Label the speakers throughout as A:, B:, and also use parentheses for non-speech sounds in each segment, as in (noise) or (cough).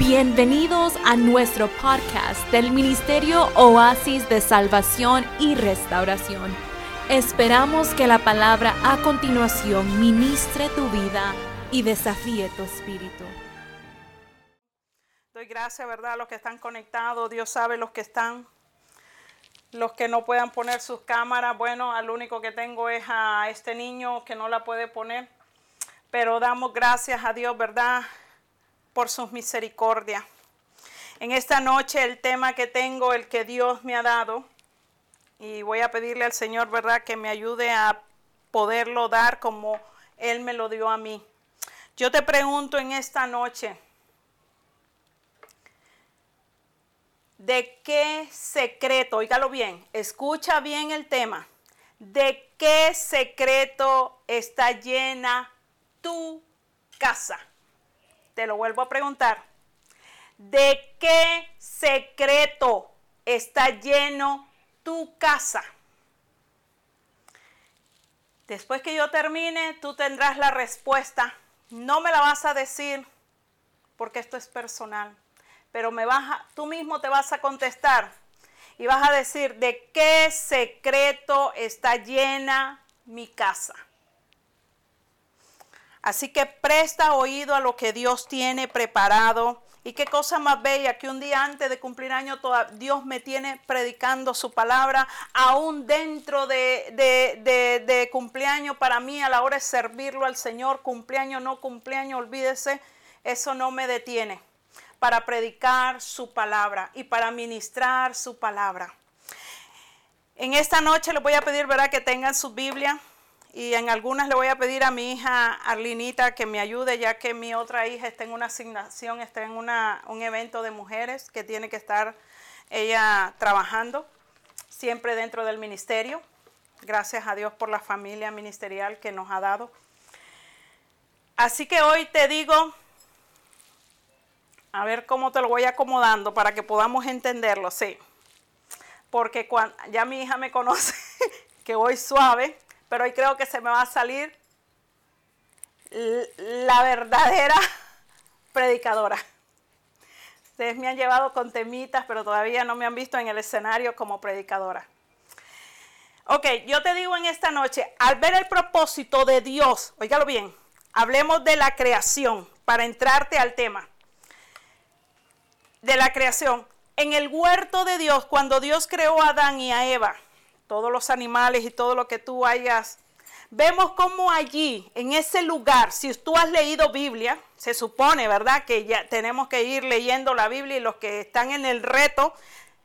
A: Bienvenidos a nuestro podcast del Ministerio Oasis de Salvación y Restauración. Esperamos que la palabra a continuación ministre tu vida y desafíe tu espíritu.
B: Doy gracias, ¿verdad? A los que están conectados. Dios sabe los que están. Los que no puedan poner sus cámaras, bueno, al único que tengo es a este niño que no la puede poner. Pero damos gracias a Dios, ¿verdad? Por sus misericordias. En esta noche el tema que tengo, el que Dios me ha dado, y voy a pedirle al Señor, ¿verdad?, que me ayude a poderlo dar como Él me lo dio a mí. Yo te pregunto en esta noche, ¿de qué secreto, oígalo bien, escucha bien el tema, ¿de qué secreto está llena tu casa? Te lo vuelvo a preguntar, ¿de qué secreto está lleno tu casa? Después que yo termine, tú tendrás la respuesta. No me la vas a decir porque esto es personal, pero me vas tú mismo te vas a contestar y vas a decir de qué secreto está llena mi casa. Así que presta oído a lo que Dios tiene preparado. Y qué cosa más bella que un día antes de cumplir año Dios me tiene predicando su palabra, aún dentro de, de, de, cumpleaños para mí a la hora de servirlo al Señor, cumpleaños, no cumpleaños, olvídese, eso no me detiene para predicar su palabra y para ministrar su palabra. En esta noche les voy a pedir, ¿verdad?, que tengan su Biblia y en algunas le voy a pedir a mi hija Arlinita que me ayude, ya que mi otra hija está en una asignación, está en un evento de mujeres que tiene que estar ella trabajando, siempre dentro del ministerio. Gracias a Dios por la familia ministerial que nos ha dado. Así que hoy te digo, a ver cómo te lo voy acomodando para que podamos entenderlo, sí. Porque cuando, ya mi hija me conoce (laughs) que voy suave, pero hoy creo que se me va a salir la verdadera (laughs) predicadora. Ustedes me han llevado con temitas, pero todavía no me han visto en el escenario como predicadora. Ok, yo te digo en esta noche, al ver el propósito de Dios, óigalo bien, hablemos de la creación para entrarte al tema. De la creación. En el huerto de Dios, cuando Dios creó a Adán y a Eva, todos los animales y todo lo que tú hayas. Vemos cómo allí, en ese lugar, si tú has leído Biblia, se supone, ¿verdad? Que ya tenemos que ir leyendo la Biblia y los que están en el reto,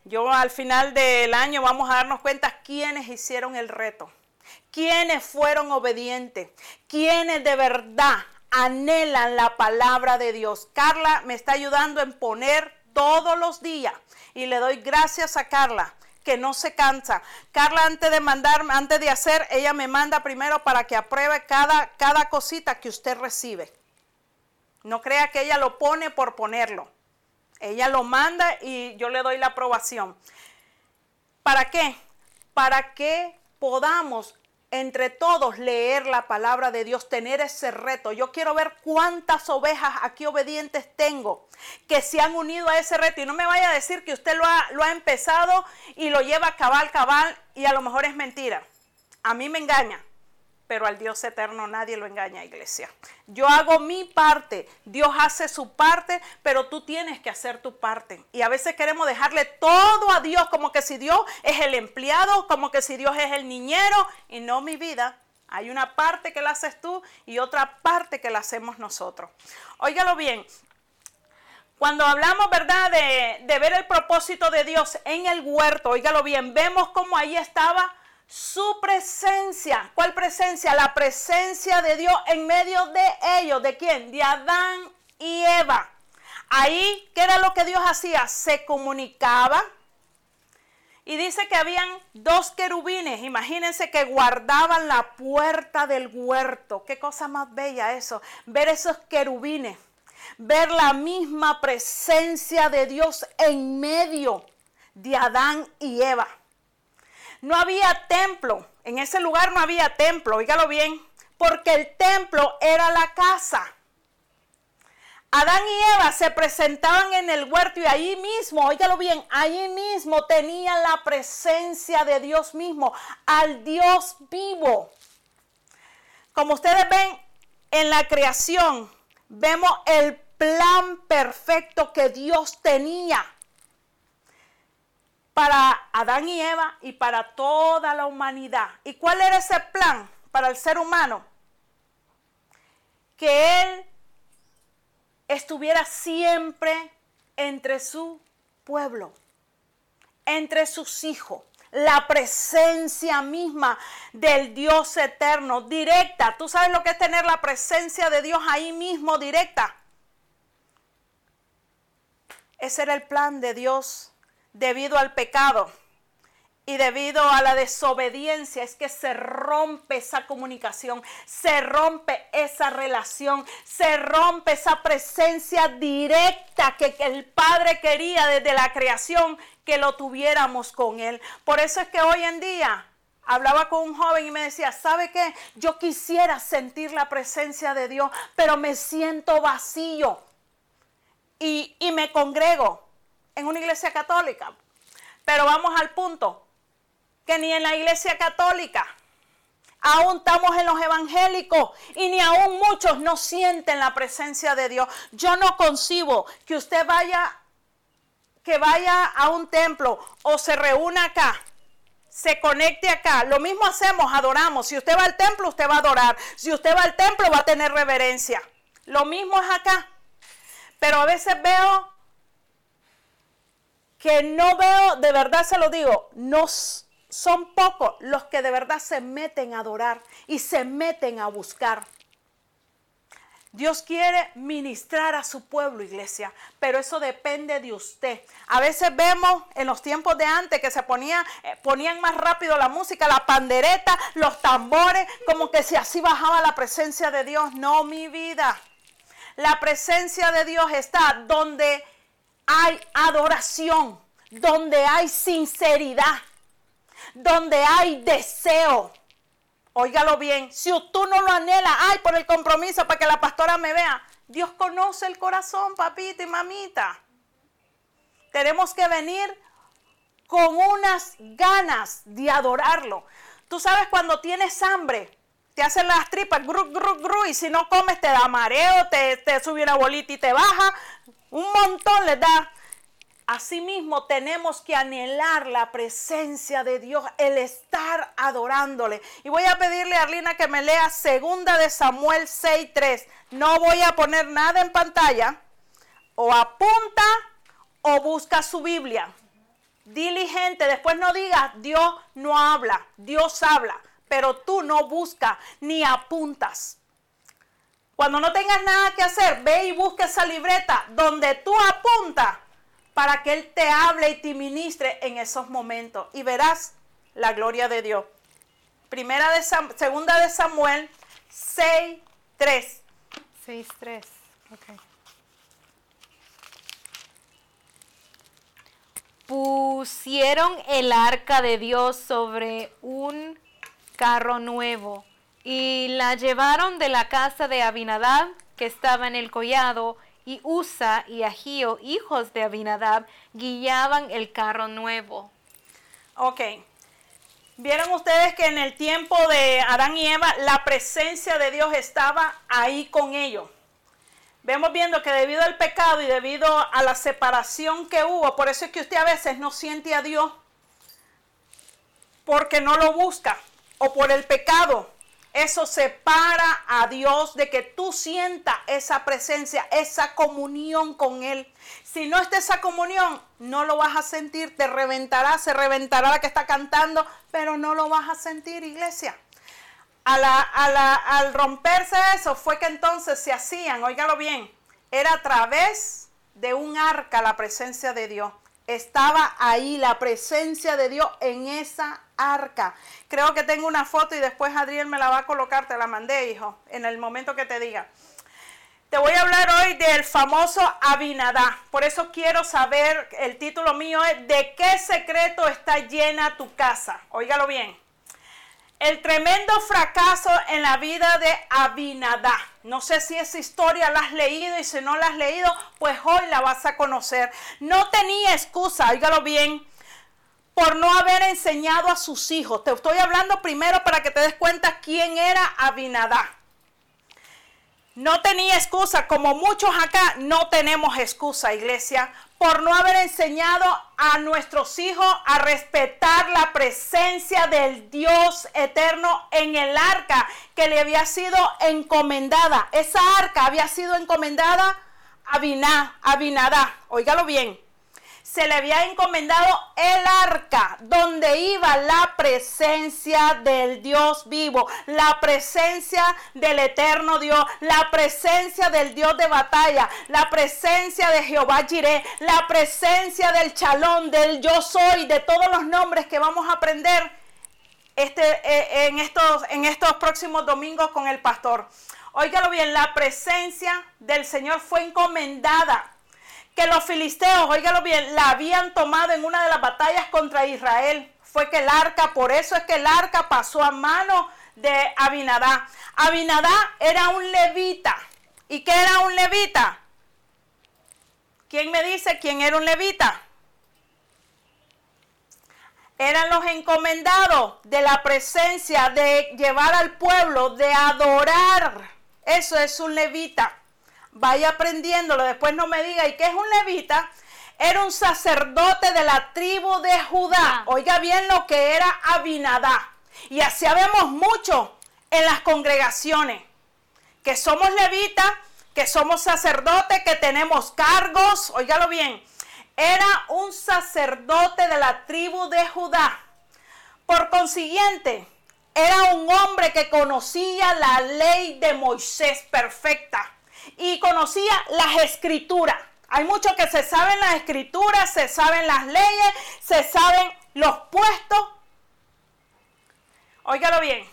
B: yo al final del año vamos a darnos cuenta quiénes hicieron el reto, quiénes fueron obedientes, quiénes de verdad anhelan la palabra de Dios. Carla me está ayudando en poner todos los días y le doy gracias a Carla que no se cansa. Carla, antes de mandar, antes de hacer, ella me manda primero para que apruebe cada, cada cosita que usted recibe. No crea que ella lo pone por ponerlo. Ella lo manda y yo le doy la aprobación. ¿Para qué? Para que podamos entre todos leer la palabra de Dios, tener ese reto. Yo quiero ver cuántas ovejas aquí obedientes tengo que se han unido a ese reto. Y no me vaya a decir que usted lo ha, lo ha empezado y lo lleva cabal, cabal y a lo mejor es mentira. A mí me engaña pero al Dios eterno nadie lo engaña, iglesia. Yo hago mi parte, Dios hace su parte, pero tú tienes que hacer tu parte. Y a veces queremos dejarle todo a Dios, como que si Dios es el empleado, como que si Dios es el niñero, y no mi vida. Hay una parte que la haces tú y otra parte que la hacemos nosotros. Óigalo bien, cuando hablamos, ¿verdad?, de, ver el propósito de Dios en el huerto, óigalo bien, vemos cómo ahí estaba su presencia. ¿Cuál presencia? La presencia de Dios en medio de ellos. ¿De quién? De Adán y Eva. Ahí, ¿qué era lo que Dios hacía? Se comunicaba. Y dice que habían dos querubines, imagínense que guardaban la puerta del huerto. Qué cosa más bella eso, ver esos querubines, ver la misma presencia de Dios en medio de Adán y Eva. No había templo. En ese lugar no había templo, oígalo bien, porque el templo era la casa. Adán y Eva se presentaban en el huerto y ahí mismo, óigalo bien, ahí mismo tenían la presencia de Dios mismo, al Dios vivo. Como ustedes ven en la creación, vemos el plan perfecto que Dios tenía para Adán y Eva y para toda la humanidad. ¿Y cuál era ese plan para el ser humano? Que Él estuviera siempre entre su pueblo, entre sus hijos. La presencia misma del Dios eterno, directa. ¿Tú sabes lo que es tener la presencia de Dios ahí mismo, directa? Ese era el plan de Dios debido al pecado y debido a la desobediencia es que se rompe esa comunicación, se rompe esa relación, se rompe esa presencia directa que, el Padre quería desde la creación que lo tuviéramos con Él. Por eso es que hoy en día hablaba con un joven y me decía, ¿sabe qué? Yo quisiera sentir la presencia de Dios, pero me siento vacío y, y me congrego en una iglesia católica. Pero vamos al punto que ni en la iglesia católica, aún estamos en los evangélicos y ni aún muchos no sienten la presencia de Dios. Yo no concibo que usted vaya, que vaya a un templo o se reúna acá se conecte acá. Lo mismo hacemos, adoramos. Si usted va al templo, usted va a adorar. Si usted va al templo, va a tener reverencia. Lo mismo es acá. Pero a veces veo que no veo, de verdad se lo digo, no, son pocos los que de verdad se meten a adorar y se meten a buscar. Dios quiere ministrar a su pueblo, iglesia, pero eso depende de usted. A veces vemos en los tiempos de antes que se ponía, eh, ponían más rápido la música, la pandereta, los tambores, como que si así bajaba la presencia de Dios. No, mi vida. La presencia de Dios está donde hay adoración, donde hay sinceridad donde hay deseo. Óigalo bien, si tú no lo anhelas, ay, por el compromiso para que la pastora me vea. Dios conoce el corazón, papita y mamita. Tenemos que venir con unas ganas de adorarlo. Tú sabes cuando tienes hambre, te hacen las tripas, gru, gru, gru, y si no comes te da mareo, te, te sube una bolita y te baja. Un montón le da. Asimismo, tenemos que anhelar la presencia de Dios, el estar adorándole. Y voy a pedirle a Arlina que me lea segunda de Samuel 6:3. No voy a poner nada en pantalla. O apunta o busca su Biblia. Diligente, después no digas Dios no habla, Dios habla, pero tú no buscas ni apuntas. Cuando no tengas nada que hacer, ve y busca esa libreta donde tú apuntas para que Él te hable y te ministre en esos momentos y verás la gloria de Dios. Primera de segunda de Samuel 6, 3.
A: 6, 3. Pusieron el arca de Dios sobre un carro nuevo y la llevaron de la casa de Abinadab, que estaba en el collado, y Usa y Agío, hijos de Abinadab, guiaban el carro nuevo.
B: Ok. Vieron ustedes que en el tiempo de Adán y Eva la presencia de Dios estaba ahí con ellos. Vemos viendo que debido al pecado y debido a la separación que hubo, por eso es que usted a veces no siente a Dios porque no lo busca o por el pecado eso separa a Dios de que tú sientas esa presencia, esa comunión con Él. Si no está esa comunión, no lo vas a sentir, te reventará, se reventará la que está cantando, pero no lo vas a sentir, iglesia. al romperse eso fue que entonces se hacían, óigalo bien, era a través de un arca la presencia de Dios estaba ahí la presencia de Dios en esa arca. Creo que tengo una foto y después Adriel me la va a colocar, te la mandé, hijo, en el momento que te diga. Te voy a hablar hoy del famoso Abinadá. Por eso quiero saber, el título mío es ¿De qué secreto está llena tu casa? Óigalo bien. el tremendo fracaso en la vida de Abinadá. No sé si esa historia la has leído y si no la has leído, pues hoy la vas a conocer. No tenía excusa, óigalo bien, por no haber enseñado a sus hijos. Te estoy hablando primero para que te des cuenta quién era Abinadá. No tenía excusa, como muchos acá no tenemos excusa, iglesia, por no haber enseñado a nuestros hijos a respetar la presencia del Dios eterno en el arca que le había sido encomendada. Esa arca había sido encomendada a Biná, a Binadá. Óigalo bien se le había encomendado el arca donde iba la presencia del Dios vivo, la presencia del eterno Dios, la presencia del Dios de batalla, la presencia de Jehová Jireh, la presencia del chalón, del yo soy, de todos los nombres que vamos a aprender este, eh, en, estos, en estos próximos domingos con el pastor. Óigalo bien, la presencia del Señor fue encomendada que los filisteos, óigalo bien, la habían tomado en una de las batallas contra Israel. Fue que el arca, por eso es que el arca pasó a mano de Abinadá. Abinadá era un levita. ¿Y qué era un levita? ¿Quién me dice quién era un levita? Eran los encomendados de la presencia, de llevar al pueblo, de adorar. Eso es un levita vaya aprendiéndolo, después no me diga, ¿y qué es un levita? Era un sacerdote de la tribu de Judá. Oiga bien lo que era Abinadá. Y así vemos mucho en las congregaciones, que somos levitas, que somos sacerdotes, que tenemos cargos, óigalo bien, era un sacerdote de la tribu de Judá. Por consiguiente, era un hombre que conocía la ley de Moisés perfecta y conocía las escrituras. Hay muchos que se saben las escrituras, se saben las leyes, se saben los puestos. Óigalo bien.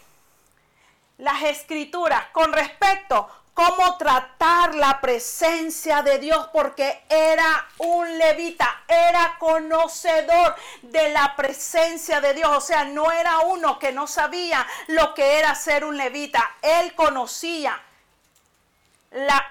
B: Las escrituras con respecto cómo tratar la presencia de Dios, porque era un levita, era conocedor de la presencia de Dios, o sea, no era uno que no sabía lo que era ser un levita, él conocía la,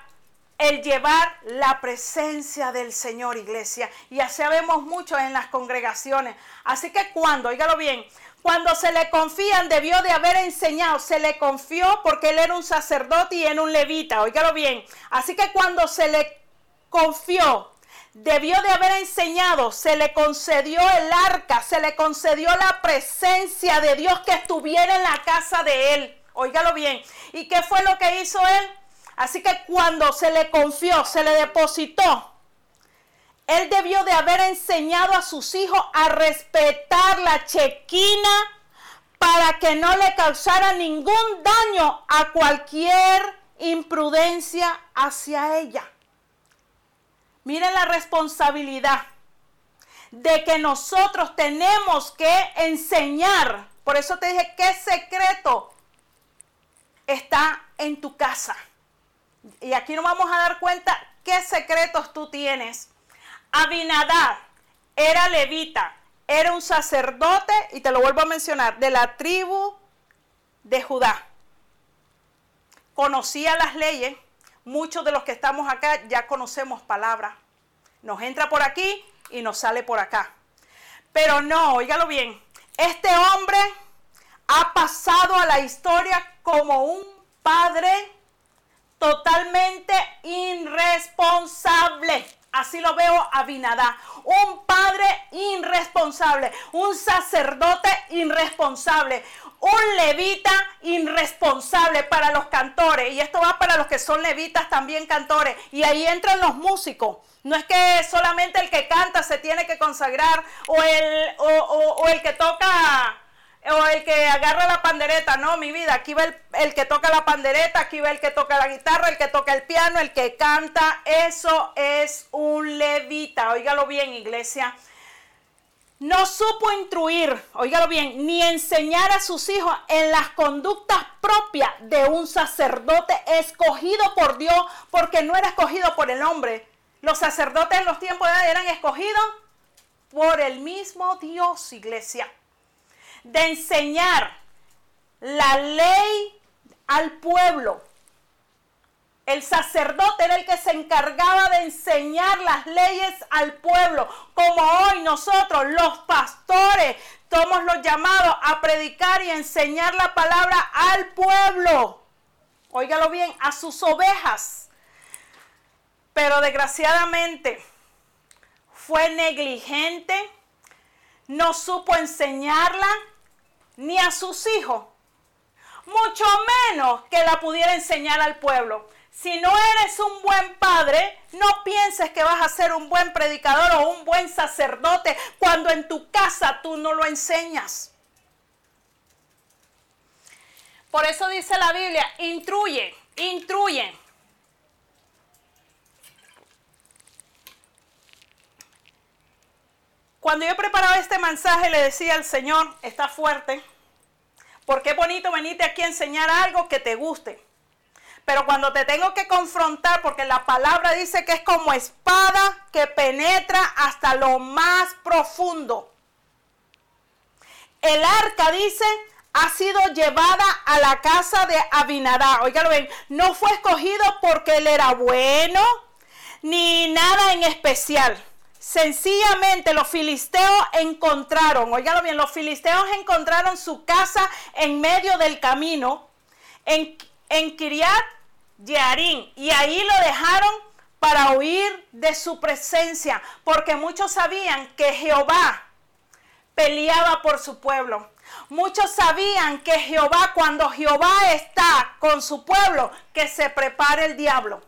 B: el llevar la presencia del Señor, iglesia. Y así vemos mucho en las congregaciones. Así que cuando, oígalo bien, cuando se le confían, debió de haber enseñado, se le confió porque él era un sacerdote y era un levita, oígalo bien. Así que cuando se le confió, debió de haber enseñado, se le concedió el arca, se le concedió la presencia de Dios que estuviera en la casa de él. Óigalo bien. ¿Y qué fue lo que hizo él? Así que cuando se le confió, se le depositó, él debió de haber enseñado a sus hijos a respetar la chequina para que no le causara ningún daño a cualquier imprudencia hacia ella. Miren la responsabilidad de que nosotros tenemos que enseñar. Por eso te dije, ¿qué secreto está en tu casa? Y aquí nos vamos a dar cuenta qué secretos tú tienes. Abinadab era levita, era un sacerdote, y te lo vuelvo a mencionar, de la tribu de Judá. Conocía las leyes, muchos de los que estamos acá ya conocemos palabras. Nos entra por aquí y nos sale por acá. Pero no, óigalo bien, este hombre ha pasado a la historia como un padre totalmente irresponsable. Así lo veo a Binadá. Un padre irresponsable, un sacerdote irresponsable, un levita irresponsable para los cantores. Y esto va para los que son levitas también cantores. Y ahí entran los músicos. No es que solamente el que canta se tiene que consagrar o el, o el que toca o el que agarra la pandereta, no, mi vida, aquí va el, que toca la pandereta, aquí va el que toca la guitarra, el que toca el piano, el que canta, eso es un levita, óigalo bien iglesia. No supo instruir, óigalo bien, ni enseñar a sus hijos en las conductas propias de un sacerdote escogido por Dios, porque no era escogido por el hombre. Los sacerdotes en los tiempos de eran escogidos por el mismo Dios, iglesia de enseñar la ley al pueblo. El sacerdote era el que se encargaba de enseñar las leyes al pueblo, como hoy nosotros, los pastores, somos los llamados a predicar y enseñar la palabra al pueblo. Óigalo bien, a sus ovejas. Pero desgraciadamente fue negligente, no supo enseñarla ni a sus hijos, mucho menos que la pudiera enseñar al pueblo. Si no eres un buen padre, no pienses que vas a ser un buen predicador o un buen sacerdote cuando en tu casa tú no lo enseñas. Por eso dice la Biblia, intruye, intruye. Cuando yo preparaba este mensaje le decía al Señor, está fuerte, porque es bonito venirte aquí a enseñar algo que te guste. Pero cuando te tengo que confrontar, porque la palabra dice que es como espada que penetra hasta lo más profundo. El arca dice ha sido llevada a la casa de Abinadá. Oigan bien, no fue escogido porque él era bueno ni nada en especial. Sencillamente los filisteos encontraron, oiganlo bien, los filisteos encontraron su casa en medio del camino en en Kiriat Yearim y ahí lo dejaron para huir de su presencia, porque muchos sabían que Jehová peleaba por su pueblo. Muchos sabían que Jehová, cuando Jehová está con su pueblo, que se prepare el diablo.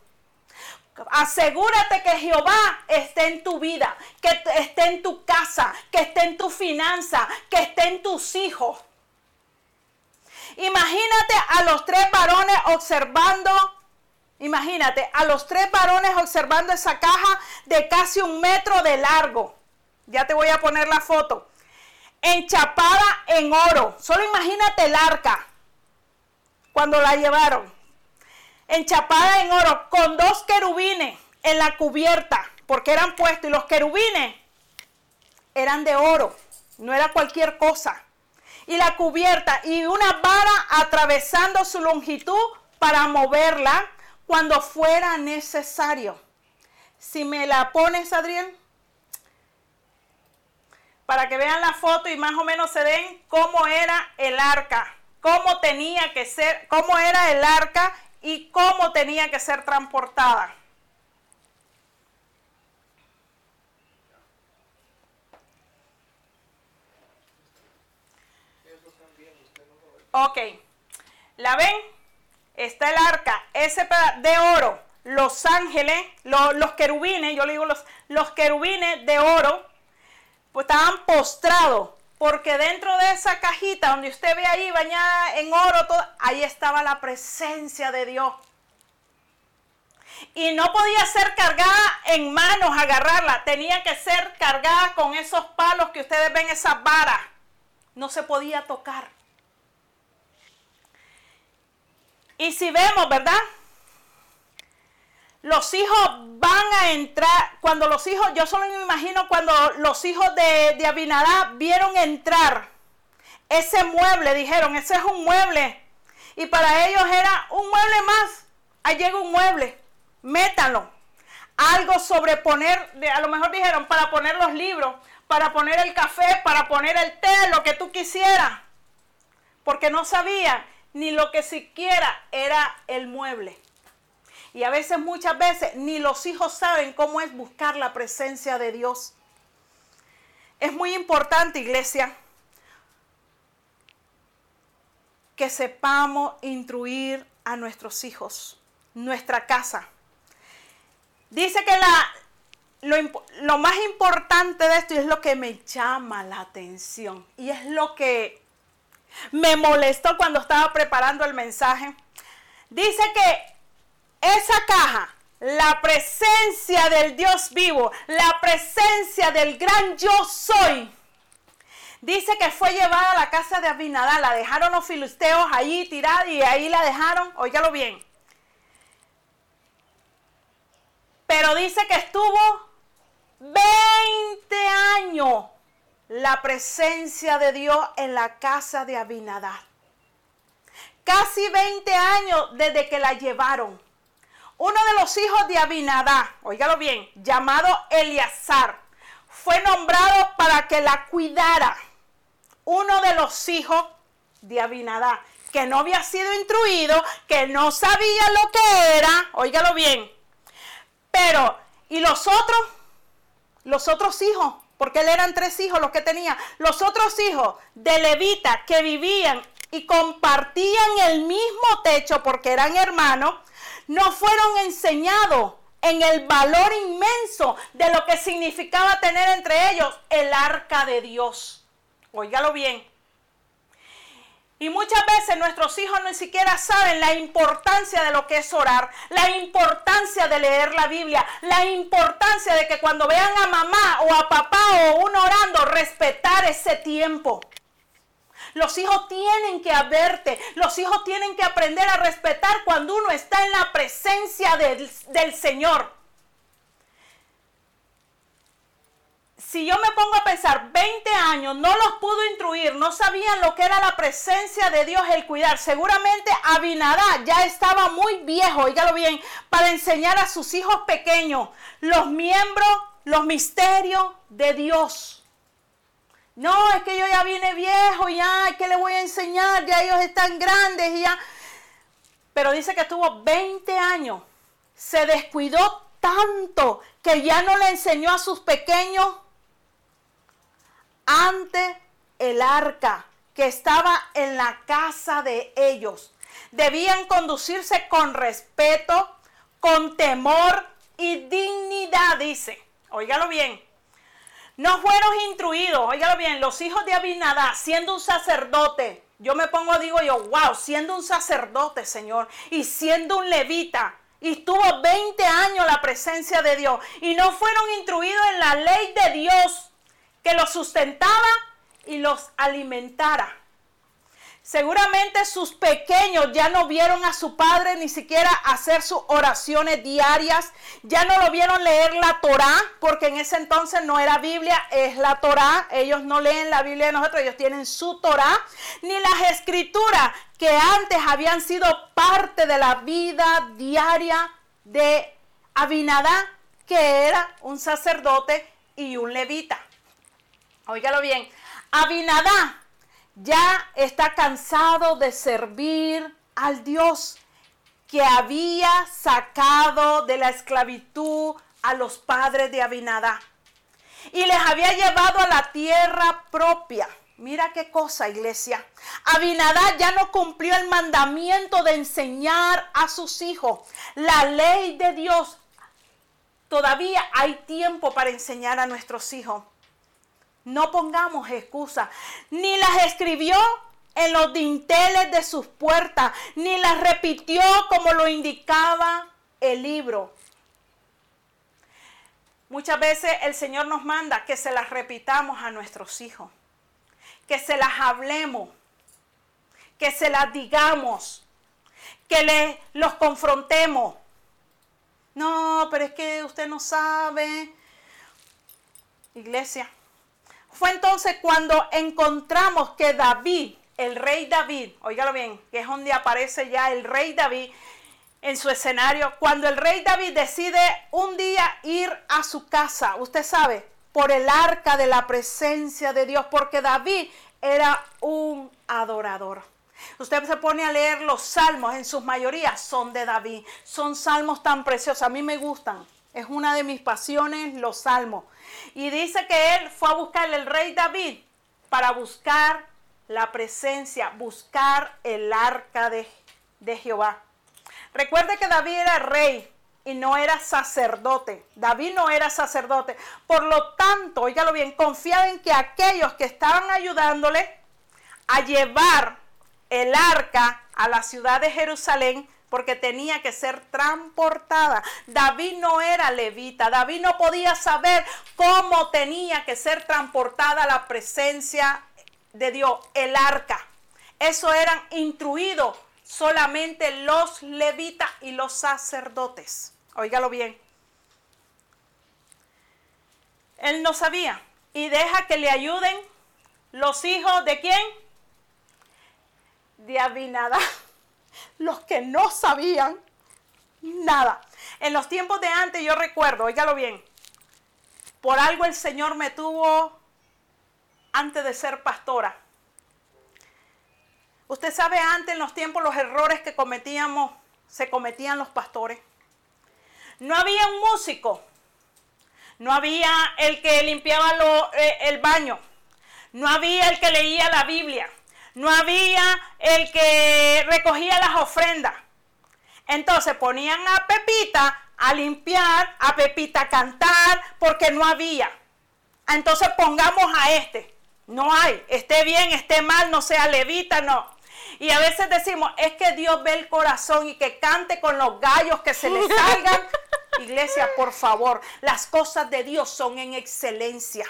B: Asegúrate que Jehová esté en tu vida, que esté en tu casa, que esté en tu finanza, que esté en tus hijos. Imagínate a los tres varones observando, imagínate a los tres varones observando esa caja de casi un metro de largo. Ya te voy a poner la foto. Enchapada en oro. Solo imagínate el arca cuando la llevaron. Enchapada en oro con dos querubines en la cubierta porque eran puestos y los querubines eran de oro. No era cualquier cosa y la cubierta y una vara atravesando su longitud para moverla cuando fuera necesario. Si me la pones, Adrián, para que vean la foto y más o menos se den cómo era el arca, cómo tenía que ser, cómo era el arca y cómo tenía que ser transportada. Ok, ¿la ven? Está el arca, ese de oro, los ángeles, los, querubines, yo le digo los, los querubines de oro, pues estaban postrados, porque dentro de esa cajita donde usted ve ahí bañada en oro, todo, ahí estaba la presencia de Dios. Y no podía ser cargada en manos, agarrarla, tenía que ser cargada con esos palos que ustedes ven, esas varas. No se podía tocar. Y si vemos, ¿verdad? Los hijos van a entrar, cuando los hijos, yo solo me imagino cuando los hijos de, de Abinadá vieron entrar ese mueble, dijeron, ese es un mueble. Y para ellos era un mueble más. Ahí llega un mueble, métanlo. Algo sobre poner, a lo mejor dijeron, para poner los libros, para poner el café, para poner el té, lo que tú quisieras. Porque no sabía ni lo que siquiera era el mueble. Y a veces, muchas veces, ni los hijos saben cómo es buscar la presencia de Dios. Es muy importante, iglesia, que sepamos instruir a nuestros hijos, nuestra casa. Dice que la, lo, lo, más importante de esto es lo que me llama la atención y es lo que me molestó cuando estaba preparando el mensaje. Dice que esa caja, la presencia del Dios vivo, la presencia del gran yo soy, dice que fue llevada a la casa de Abinadá. La dejaron los filisteos allí tirada y ahí la dejaron, óigalo bien. Pero dice que estuvo 20 años la presencia de Dios en la casa de Abinadá. casi 20 años desde que la llevaron. Uno de los hijos de Abinadá, oígalo bien, llamado Eleazar, fue nombrado para que la cuidara. Uno de los hijos de Abinadá, que no había sido instruido, que no sabía lo que era, oígalo bien. Pero, ¿y los otros? Los otros hijos, porque él eran tres hijos los que tenía. Los otros hijos de Levita que vivían y compartían el mismo techo porque eran hermanos, no fueron enseñados en el valor inmenso de lo que significaba tener entre ellos el arca de Dios. Óigalo bien. Y muchas veces nuestros hijos ni siquiera saben la importancia de lo que es orar, la importancia de leer la Biblia, la importancia de que cuando vean a mamá o a papá o uno orando, respetar ese tiempo. Los hijos tienen que haberte, los hijos tienen que aprender a respetar cuando uno está en la presencia del, del Señor. si yo me pongo a pensar, 20 años, no los pudo instruir, no sabían lo que era la presencia de Dios, el cuidar. Seguramente Abinadá ya estaba muy viejo, lo bien, para enseñar a sus hijos pequeños los miembros, los misterios de Dios. No, es que yo ya vine viejo, ya, ¿qué le voy a enseñar? Ya ellos están grandes y ya. Pero dice que tuvo 20 años. Se descuidó tanto que ya no le enseñó a sus pequeños ante el arca que estaba en la casa de ellos. Debían conducirse con respeto, con temor y dignidad, dice. Óigalo bien. No fueron instruidos, óigalo bien, los hijos de Abinadá, siendo un sacerdote. Yo me pongo, digo yo, wow, siendo un sacerdote, Señor, y siendo un levita, y tuvo 20 años la presencia de Dios, y no fueron instruidos en la ley de Dios, que los sustentaba y los alimentara. Seguramente sus pequeños ya no vieron a su padre ni siquiera hacer sus oraciones diarias, ya no lo vieron leer la Torá, porque en ese entonces no era Biblia, es la Torá. Ellos no leen la Biblia de nosotros, ellos tienen su Torá, ni las escrituras que antes habían sido parte de la vida diaria de Abinadá, que era un sacerdote y un levita. Óigalo bien. Abinadá ya está cansado de servir al Dios que había sacado de la esclavitud a los padres de Abinadá y les había llevado a la tierra propia. Mira qué cosa, iglesia. Abinadá ya no cumplió el mandamiento de enseñar a sus hijos la ley de Dios. Todavía hay tiempo para enseñar a nuestros hijos. No pongamos excusas. Ni las escribió en los dinteles de sus puertas, ni las repitió como lo indicaba el libro. Muchas veces el Señor nos manda que se las repitamos a nuestros hijos, que se las hablemos, que se las digamos, que le, los confrontemos. No, pero es que usted no sabe. Iglesia, fue entonces cuando encontramos que David, el rey David, óigalo bien, que es donde aparece ya el rey David en su escenario, cuando el rey David decide un día ir a su casa, usted sabe, por el arca de la presencia de Dios, porque David era un adorador. Usted se pone a leer los salmos, en sus mayorías son de David. Son salmos tan preciosos, a mí me gustan. Es una de mis pasiones los salmos. Y dice que él fue a buscar el rey David para buscar la presencia, buscar el arca de, de Jehová. Recuerde que David era rey y no era sacerdote. David no era sacerdote. Por lo tanto, óigalo bien, confiaba en que aquellos que estaban ayudándole a llevar el arca a la ciudad de Jerusalén porque tenía que ser transportada. David no era levita, David no podía saber cómo tenía que ser transportada la presencia de Dios, el arca. Eso eran instruidos solamente los levitas y los sacerdotes. Óigalo bien. Él no sabía y deja que le ayuden los hijos de quién? De Abinadá. Los que no sabían nada. En los tiempos de antes yo recuerdo, óigalo bien, por algo el Señor me tuvo antes de ser pastora. Usted sabe antes en los tiempos los errores que cometíamos, se cometían los pastores. No había un músico, no había el que limpiaba eh, el baño, no había el que leía la Biblia, no había el que recogía las ofrendas. Entonces ponían a Pepita a limpiar, a Pepita a cantar, porque no había. Entonces pongamos a este. No hay. Esté bien, esté mal, no sea levita, no. Y a veces decimos, es que Dios ve el corazón y que cante con los gallos que se le (laughs) salgan. Iglesia, por favor, las cosas de Dios son en excelencia.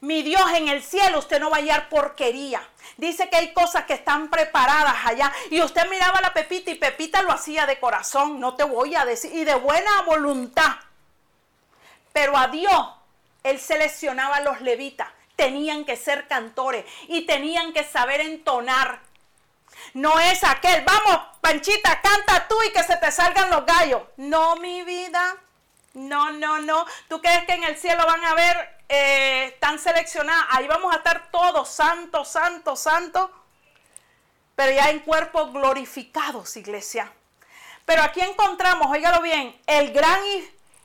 B: Mi Dios en el cielo, usted no va a hallar porquería. Dice que hay cosas que están preparadas allá. Y usted miraba a la Pepita y Pepita lo hacía de corazón, no te voy a decir, y de buena voluntad. Pero a Dios, Él seleccionaba a los levitas. Tenían que ser cantores y tenían que saber entonar. No es aquel, vamos, Panchita, canta tú y que se te salgan los gallos. No, mi vida. No, no, no. ¿Tú crees que en el cielo van a ver eh, tan seleccionadas? Ahí vamos a estar todos, santos, santos, santos. Pero ya en cuerpos glorificados, iglesia. Pero aquí encontramos, óigalo bien, el gran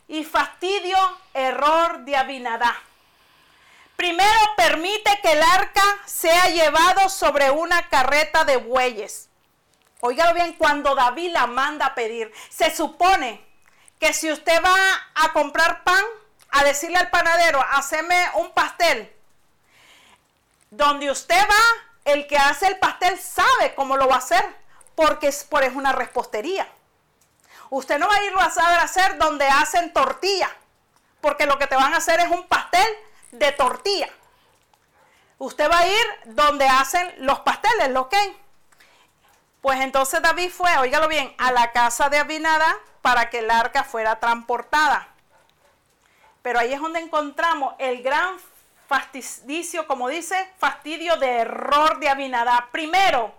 B: y, y fastidio error de Abinadá. Primero permite que el arca sea llevado sobre una carreta de bueyes. Óigalo bien, cuando David la manda a pedir, se supone que si usted va a comprar pan, a decirle al panadero, haceme un pastel, donde usted va, el que hace el pastel sabe cómo lo va a hacer, porque es, por es una repostería. Usted no va a irlo a saber hacer donde hacen tortilla, porque lo que te van a hacer es un pastel de tortilla. Usted va a ir donde hacen los pasteles, ¿lo que? Pues entonces David fue, óigalo bien, a la casa de Abinadá para que el arca fuera transportada. Pero ahí es donde encontramos el gran fastidio, como dice, fastidio de error de Abinadá. Primero,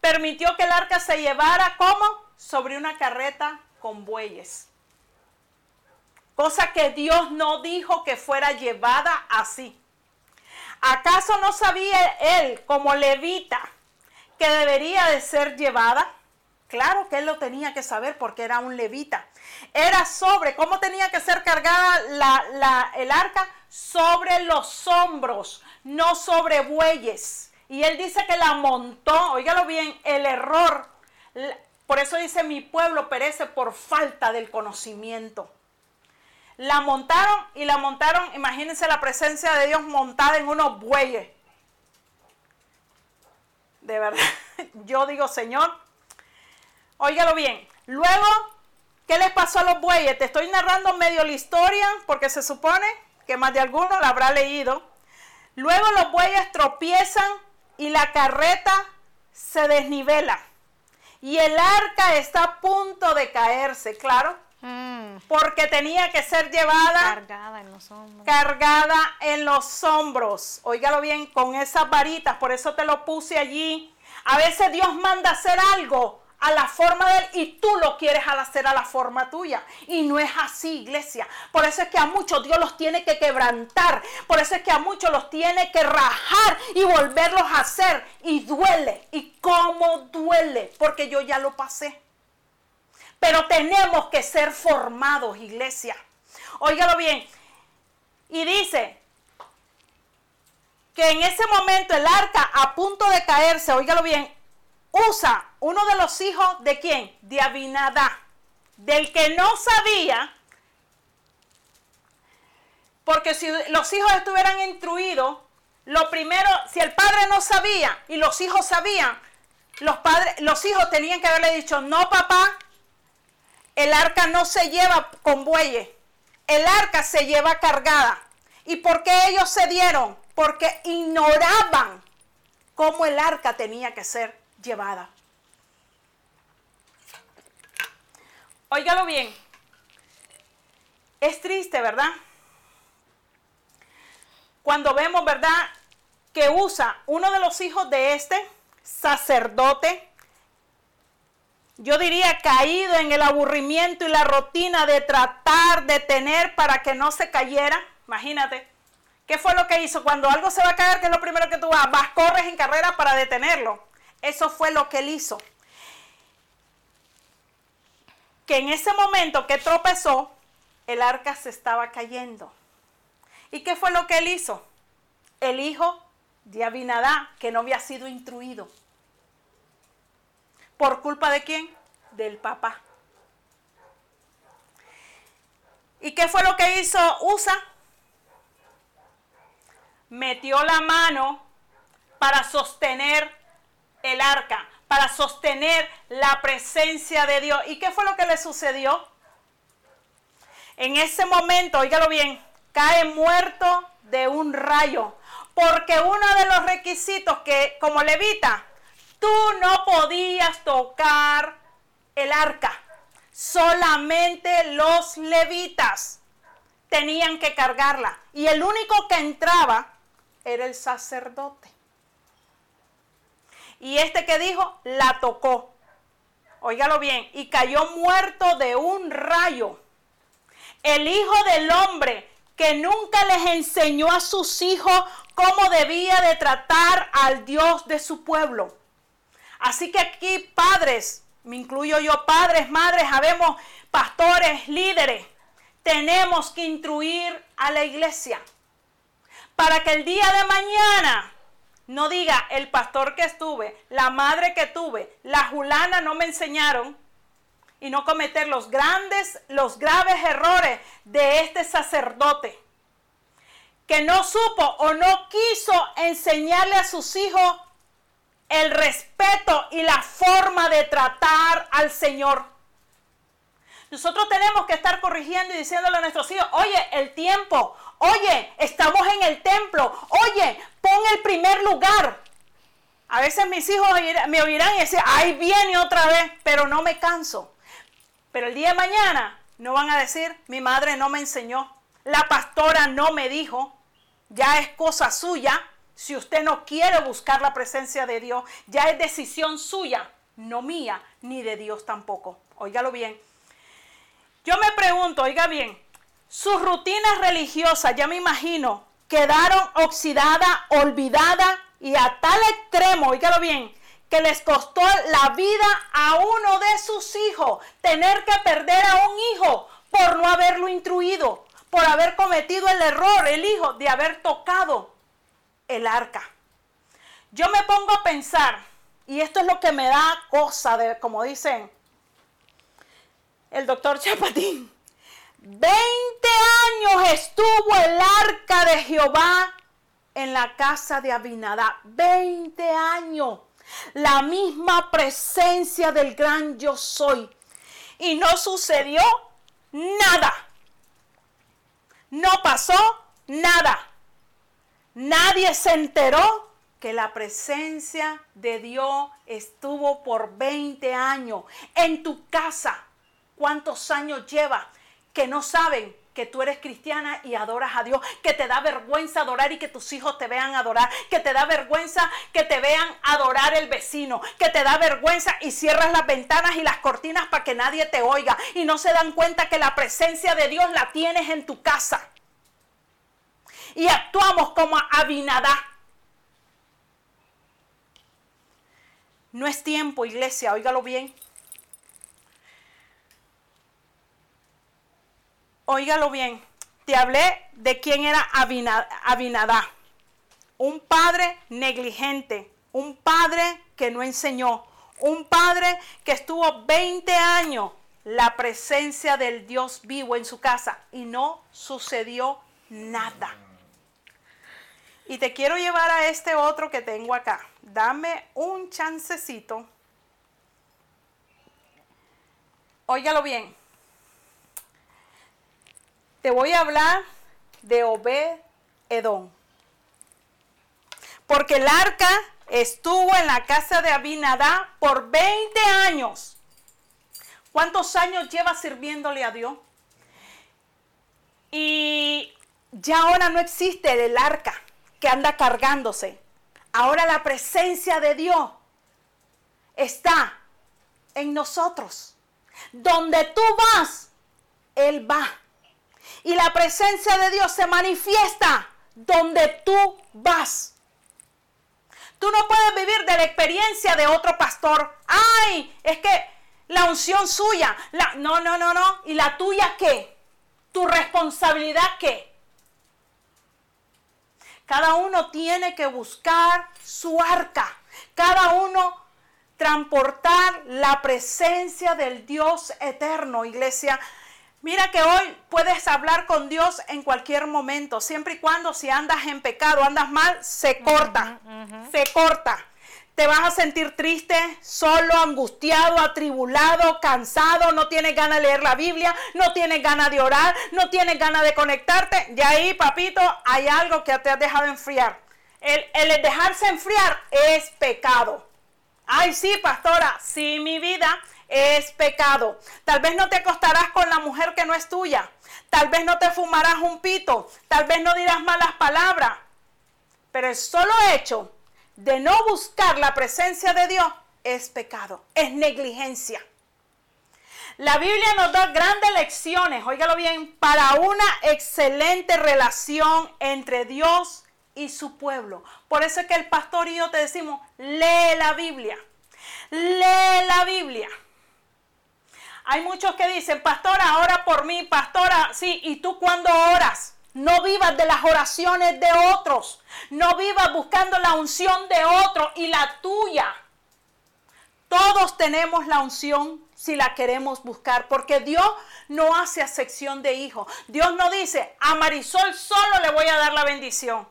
B: permitió que el arca se llevara como sobre una carreta con bueyes. Cosa que Dios no dijo que fuera llevada así. ¿Acaso no sabía él como levita que debería de ser llevada? Claro que él lo tenía que saber porque era un levita. Era sobre, ¿cómo tenía que ser cargada la, el arca? Sobre los hombros, no sobre bueyes. Y él dice que la montó, óigalo bien, el error. Por eso dice, mi pueblo perece por falta del conocimiento. La montaron y la montaron, imagínense la presencia de Dios montada en unos bueyes. De verdad, (laughs) yo digo, Señor, óigalo bien. Luego, ¿qué les pasó a los bueyes? Te estoy narrando medio la historia porque se supone que más de alguno la habrá leído. Luego los bueyes tropiezan y la carreta se desnivela. Y el arca está a punto de caerse, claro. Mm. Porque tenía que ser llevada
A: cargada en los hombros.
B: Cargada en los hombros. Óigalo bien, con esas varitas, por eso te lo puse allí. A veces Dios manda hacer algo a la forma de él y tú lo quieres hacer a la forma tuya. Y no es así, iglesia. Por eso es que a muchos Dios los tiene que quebrantar. Por eso es que a muchos los tiene que rajar y volverlos a hacer. Y duele. ¿Y cómo duele? Porque yo ya lo pasé. Pero tenemos que ser formados, iglesia. Óigalo bien. Y dice que en ese momento el arca a punto de caerse, óigalo bien, usa uno de los hijos de quién? De Abinadá. Del que no sabía, porque si los hijos estuvieran instruidos, lo primero, si el padre no sabía y los hijos sabían, los padres, los hijos tenían que haberle dicho, no papá, el arca no se lleva con bueyes, el arca se lleva cargada. ¿Y por qué ellos se dieron? Porque ignoraban cómo el arca tenía que ser llevada. Óigalo bien. Es triste, ¿verdad? Cuando vemos, ¿verdad? Que usa uno de los hijos de este sacerdote yo diría, caído en el aburrimiento y la rutina de tratar de tener para que no se cayera. Imagínate. ¿Qué fue lo que hizo? Cuando algo se va a caer, ¿qué es lo primero que tú vas? Vas, corres en carrera para detenerlo. Eso fue lo que él hizo. Que en ese momento que tropezó, el arca se estaba cayendo. ¿Y qué fue lo que él hizo? El hijo de Abinadá, que no había sido instruido. ¿Por culpa de quién? Del papá. ¿Y qué fue lo que hizo Usa? Metió la mano para sostener el arca, para sostener la presencia de Dios. ¿Y qué fue lo que le sucedió? En ese momento, oígalo bien, cae muerto de un rayo. Porque uno de los requisitos que como levita, tú no podías tocar el arca. Solamente los levitas tenían que cargarla. Y el único que entraba era el sacerdote. Y este que dijo, la tocó. Óigalo bien. Y cayó muerto de un rayo. El Hijo del Hombre que nunca les enseñó a sus hijos cómo debía de tratar al Dios de su pueblo. Así que aquí padres, me incluyo yo, padres, madres, sabemos, pastores, líderes, tenemos que instruir a la iglesia para que el día de mañana no diga el pastor que estuve, la madre que tuve, la julana no me enseñaron y no cometer los grandes, los graves errores de este sacerdote que no supo o no quiso enseñarle a sus hijos el respeto y la forma de tratar al Señor. Nosotros tenemos que estar corrigiendo y diciéndole a nuestros hijos, oye, el tiempo, oye, estamos en el templo, oye, pon el primer lugar. A veces mis hijos me oirán y decir, ahí viene otra vez, pero no me canso. Pero el día de mañana no van a decir, mi madre no me enseñó, la pastora no me dijo, ya es cosa suya. Si usted no quiere buscar la presencia de Dios, ya es decisión suya, no mía, ni de Dios tampoco. Óigalo bien. Yo me pregunto, oiga bien, sus rutinas religiosas, ya me imagino, quedaron oxidadas, olvidadas y a tal extremo, oígalo bien, que les costó la vida a uno de sus hijos, tener que perder a un hijo por no haberlo instruido, por haber cometido el error, el hijo, de haber tocado el arca. Yo me pongo a pensar, y esto es lo que me da cosa de, como dicen el doctor Chapatín, 20 años estuvo el arca de Jehová en la casa de Abinadá. 20 años. La misma presencia del gran yo soy. Y no sucedió nada. No pasó nada. Nadie se enteró que la presencia de Dios estuvo por 20 años en tu casa. ¿Cuántos años lleva que no saben que tú eres cristiana y adoras a Dios, que te da vergüenza adorar y que tus hijos te vean adorar, que te da vergüenza que te vean adorar el vecino, que te da vergüenza y cierras las ventanas y las cortinas para que nadie te oiga y no se dan cuenta que la presencia de Dios la tienes en tu casa. Y actuamos como Abinadá. No es tiempo, iglesia, óigalo bien, Óigalo bien, te hablé de quién era Abinadá. Un padre negligente, un padre que no enseñó, un padre que estuvo 20 años la presencia del Dios vivo en su casa y no sucedió nada. Y te quiero llevar a este otro que tengo acá. Dame un chancecito. Óigalo bien te voy a hablar de Obed Edom. Porque el arca estuvo en la casa de Abinadá por 20 años. ¿Cuántos años lleva sirviéndole a Dios? Y ya ahora no existe el arca que anda cargándose. Ahora la presencia de Dios está en nosotros. Donde tú vas, Él va. Y la presencia de Dios se manifiesta donde tú vas. Tú no puedes vivir de la experiencia de otro pastor. Ay, es que la unción suya. La, no, no, no, no. ¿Y la tuya qué? ¿Tu responsabilidad qué? Cada uno tiene que buscar su arca. Cada uno transportar la presencia del Dios eterno, iglesia. Mira que hoy puedes hablar con Dios en cualquier momento, siempre y cuando si andas en pecado, andas mal, se corta, se corta. Te vas a sentir triste, solo, angustiado, atribulado, cansado, no tienes ganas de leer la Biblia, no tienes ganas de orar, no tienes ganas de conectarte. Y ahí, papito, hay algo que te has dejado enfriar. El, el dejarse enfriar es pecado. Ay, sí, pastora, sí, mi vida es pecado. Tal vez no te acostarás con la mujer que no es tuya. Tal vez no te fumarás un pito. Tal vez no dirás malas palabras. Pero el solo hecho de no buscar la presencia de Dios es pecado, es negligencia. La Biblia nos da grandes lecciones, óigalo bien, para una excelente relación entre Dios y su pueblo. Por eso es que el pastor y yo te decimos, lee la Biblia, lee la Biblia. Hay muchos que dicen, pastora, ora por mí, pastora, sí, ¿y tú cuándo oras? No vivas de las oraciones de otros. No vivas buscando la unción de otro y la tuya. Todos tenemos la unción si la queremos buscar, porque Dios no hace acepción de hijos. Dios no dice, a Marisol solo le voy a dar la bendición.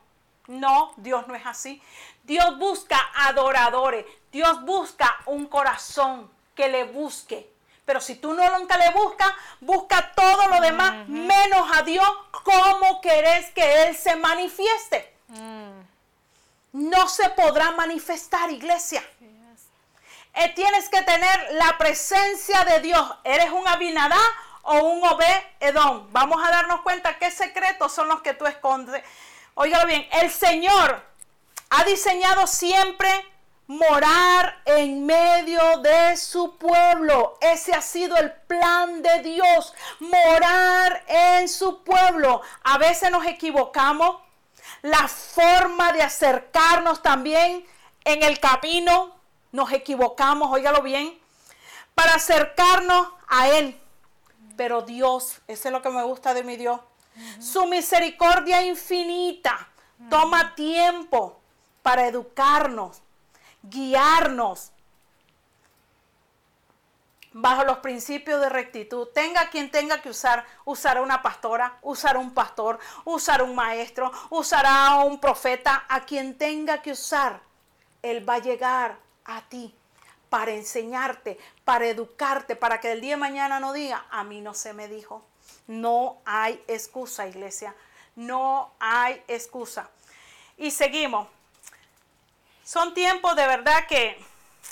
B: No, Dios no es así. Dios busca adoradores. Dios busca un corazón que le busque. Pero si tú no nunca le buscas, busca todo lo demás, menos a Dios, ¿cómo querés que Él se manifieste? Mm. No se podrá manifestar, iglesia. Eh, tienes que tener la presencia de Dios. ¿Eres un Abinadá o un Obed Edom? Vamos a darnos cuenta qué secretos son los que tú escondes. Óigalo bien, el Señor ha diseñado siempre morar en medio de su pueblo. Ese ha sido el plan de Dios, morar en su pueblo. A veces nos equivocamos. La forma de acercarnos también en el camino, nos equivocamos, óigalo bien, para acercarnos a Él. Pero Dios, eso es lo que me gusta de mi Dios. Su misericordia infinita toma tiempo para educarnos, guiarnos bajo los principios de rectitud. Tenga quien tenga que usar, usará una pastora, usará un pastor, usará un maestro, usará un profeta, a quien tenga que usar. Él va a llegar a ti para enseñarte, para educarte, para que el día de mañana no diga, a mí no se me dijo. No hay excusa, iglesia. No hay excusa. Y seguimos. Son tiempos de verdad que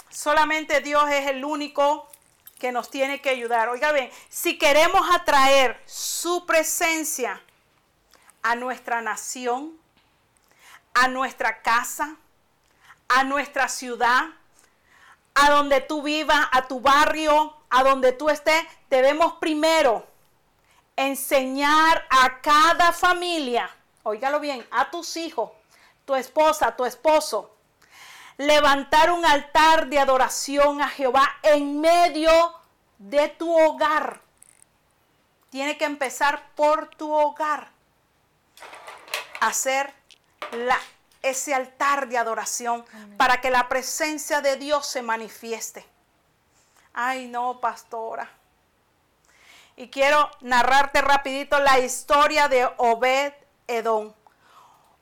B: solamente Dios es el único que nos tiene que ayudar. Oiga bien, si queremos atraer su presencia a nuestra nación, a nuestra casa, a nuestra ciudad, a donde tú vivas, a tu barrio, a donde tú estés, debemos primero enseñar a cada familia, óigalo bien, a tus hijos, tu esposa, tu esposo, levantar un altar de adoración a Jehová en medio de tu hogar. Tiene que empezar por tu hogar. Hacer la, ese altar de adoración para que la presencia de Dios se manifieste. Ay, no, pastora. Y quiero narrarte rapidito la historia de Obed Edom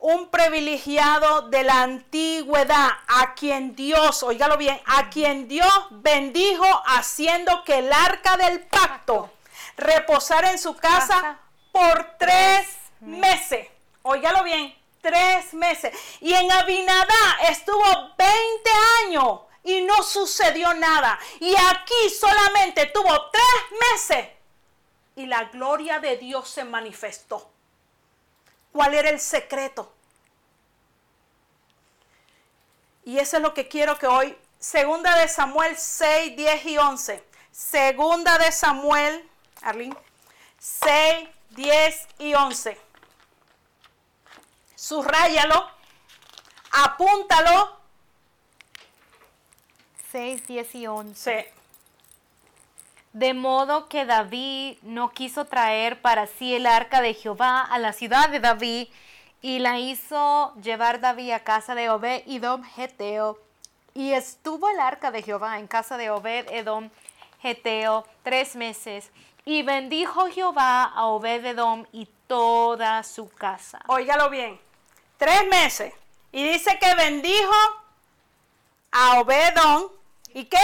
B: un privilegiado de la antigüedad, a quien Dios, oígalo bien, a quien Dios bendijo haciendo que el arca del pacto reposara en su casa por tres meses. Óigalo bien, tres meses. Y en Abinadá estuvo 20 años y no sucedió nada. Y aquí solamente tuvo tres meses y la gloria de Dios se manifestó. ¿Cuál era el secreto? Y eso es lo que quiero que hoy Segunda de Samuel 6, 10 y 11. Segunda de Samuel, Arlene, 6, 10 y 11. Subráyalo, apúntalo.
A: 6, 10 y 11.
B: Sí.
A: De modo que David no quiso traer para sí el arca de Jehová a la ciudad de David, y la hizo llevar David a casa de Obed Edom Geteo. Y estuvo el arca de Jehová en casa de Obed Edom Geteo tres meses. Y bendijo Jehová a Obed Edom y toda su casa.
B: Óigalo bien. Tres meses. Y dice que bendijo a Obedón. ¿Y qué?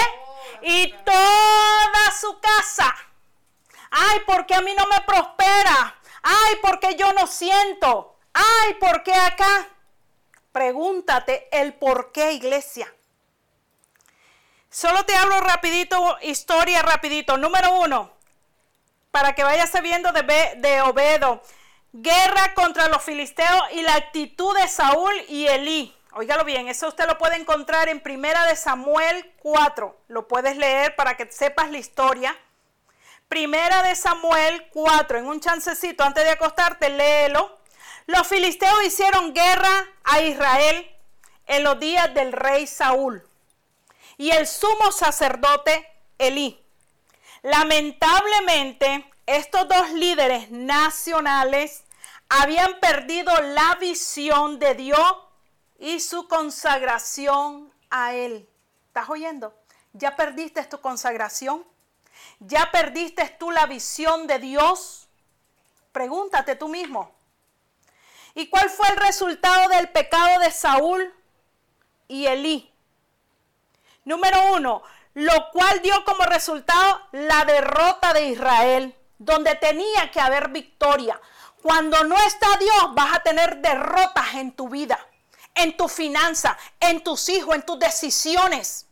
B: Y toda su casa. Ay, porque a mí no me prospera. Ay, porque yo no siento. Ay, ¿por qué acá? Pregúntate el por qué, iglesia. Solo te hablo rapidito, historia rapidito. Número uno, para que vayas sabiendo de, de Obedo. Guerra contra los filisteos y la actitud de Saúl y Elí. Óigalo bien, eso usted lo puede encontrar en Primera de Samuel 4. Lo puedes leer para que sepas la historia. Primera de Samuel 4, en un chancecito antes de acostarte, léelo. Los filisteos hicieron guerra a Israel en los días del rey Saúl y el sumo sacerdote Elí. Lamentablemente, estos dos líderes nacionales habían perdido la visión de Dios y su consagración a Él. ¿Estás oyendo? ¿Ya perdiste tu consagración? ¿Ya perdiste tú la visión de Dios? Pregúntate tú mismo. ¿Y cuál fue el resultado del pecado de Saúl y Elí? Número uno, lo cual dio como resultado la derrota de Israel, donde tenía que haber victoria. Cuando no está Dios, vas a tener derrotas en tu vida, en tu finanza, en tus hijos, en tus decisiones.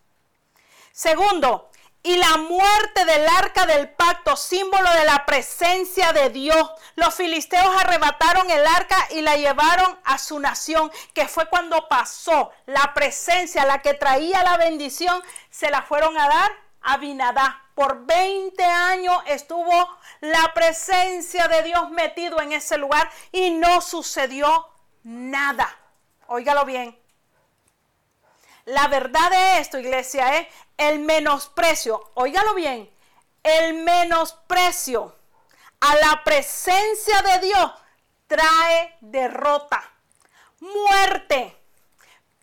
B: Segundo, y la muerte del arca del pacto, símbolo de la presencia de Dios. Los filisteos arrebataron el arca y la llevaron a su nación, que fue cuando pasó la presencia, la que traía la bendición, se la fueron a dar a Binadá. Por 20 años estuvo la presencia de Dios metido en ese lugar y no sucedió nada. Óigalo bien. La verdad de esto, iglesia, es el menosprecio. Óigalo bien. El menosprecio a la presencia de Dios trae derrota, muerte,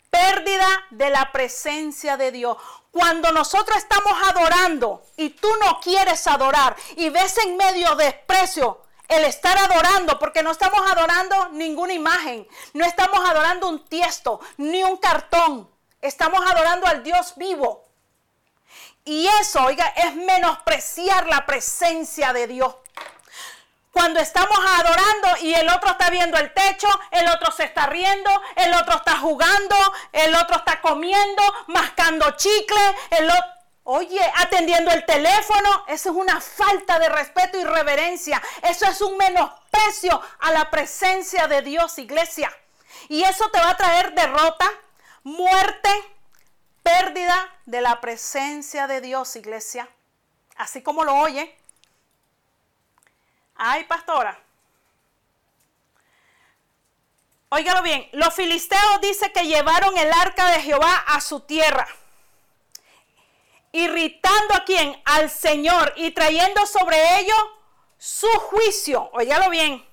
B: pérdida de la presencia de Dios. Cuando nosotros estamos adorando y tú no quieres adorar y ves en medio desprecio el estar adorando, porque no estamos adorando ninguna imagen, no estamos adorando un tiesto, ni un cartón, Estamos adorando al Dios vivo. Y eso, oiga, es menospreciar la presencia de Dios. Cuando estamos adorando y el otro está viendo el techo, el otro se está riendo, el otro está jugando, el otro está comiendo, mascando chicle, el otro, oye, atendiendo el teléfono, eso es una falta de respeto y reverencia. Eso es un menosprecio a la presencia de Dios, iglesia. Y eso te va a traer derrota, muerte, pérdida de la presencia de Dios, iglesia. Así como lo oye. Ay, pastora. Óigalo bien, los filisteos dice que llevaron el arca de Jehová a su tierra, irritando a quien, al Señor, y trayendo sobre ellos su juicio. Óigalo bien.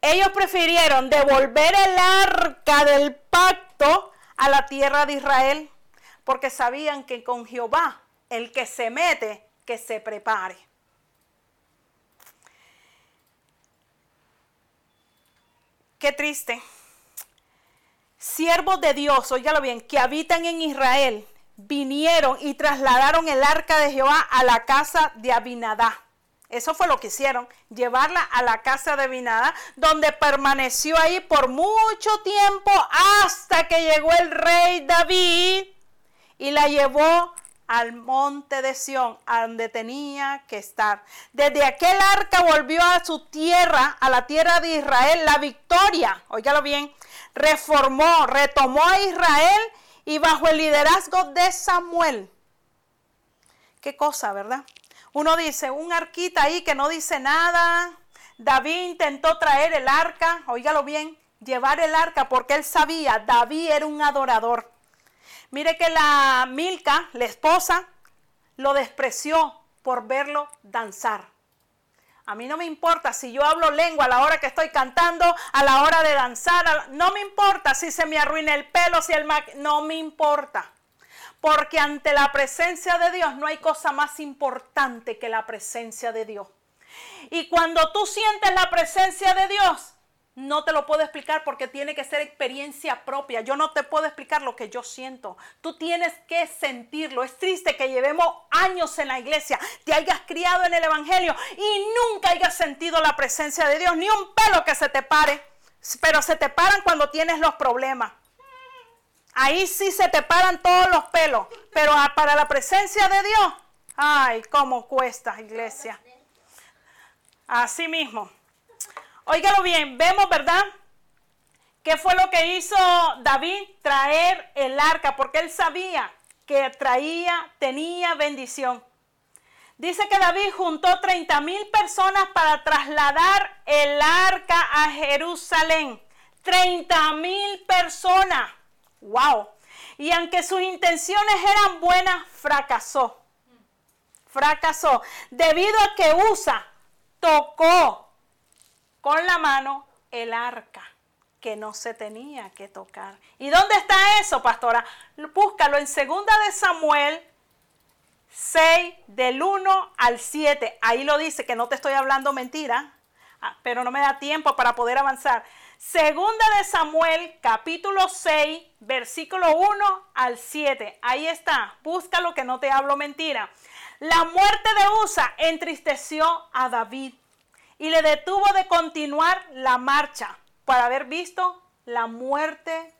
B: Ellos prefirieron devolver el arca del pacto a la tierra de Israel, porque sabían que con Jehová, el que se mete, que se prepare. Qué triste. Siervos de Dios, óyalo bien, que habitan en Israel, vinieron y trasladaron el arca de Jehová a la casa de Abinadá. Eso fue lo que hicieron, llevarla a la casa de Binada, donde permaneció ahí por mucho tiempo hasta que llegó el rey David y la llevó al monte de Sión, donde tenía que estar. Desde aquel arca volvió a su tierra, a la tierra de Israel, la victoria, óigalo bien, reformó, retomó a Israel y bajo el liderazgo de Samuel. Qué cosa, ¿verdad? Uno dice, un arquita ahí que no dice nada. David intentó traer el arca, oígalo bien, llevar el arca porque él sabía, David era un adorador. Mire que la Milca, la esposa, lo despreció por verlo danzar. A mí no me importa si yo hablo lengua a la hora que estoy cantando, a la hora de danzar, no me importa si se me arruina el pelo, si el no me importa. Porque ante la presencia de Dios no hay cosa más importante que la presencia de Dios. Y cuando tú sientes la presencia de Dios, no te lo puedo explicar porque tiene que ser experiencia propia. Yo no te puedo explicar lo que yo siento. Tú tienes que sentirlo. Es triste que llevemos años en la iglesia, te hayas criado en el Evangelio y nunca hayas sentido la presencia de Dios, ni un pelo que se te pare. Pero se te paran cuando tienes los problemas. Ahí sí se te paran todos los pelos. Pero para la presencia de Dios, ay, cómo cuesta, iglesia. Así mismo. Óigalo bien, vemos, ¿verdad? ¿Qué fue lo que hizo David? Traer el arca, porque él sabía que traía, tenía bendición. Dice que David juntó 30 mil personas para trasladar el arca a Jerusalén. 30 mil personas. ¡Wow! Y aunque sus intenciones eran buenas, fracasó. Fracasó. Debido a que Usa tocó con la mano el arca que no se tenía que tocar. ¿Y dónde está eso, pastora? Búscalo en segunda de Samuel 6 del 1 al 7. Ahí lo dice que no te estoy hablando mentira, ah, pero no me da tiempo para poder avanzar. Segunda de Samuel, capítulo 6, versículo 1 al 7. Ahí está. Búscalo que no te hablo mentira. La muerte de Usa entristeció a David y le detuvo de continuar la marcha por haber visto la muerte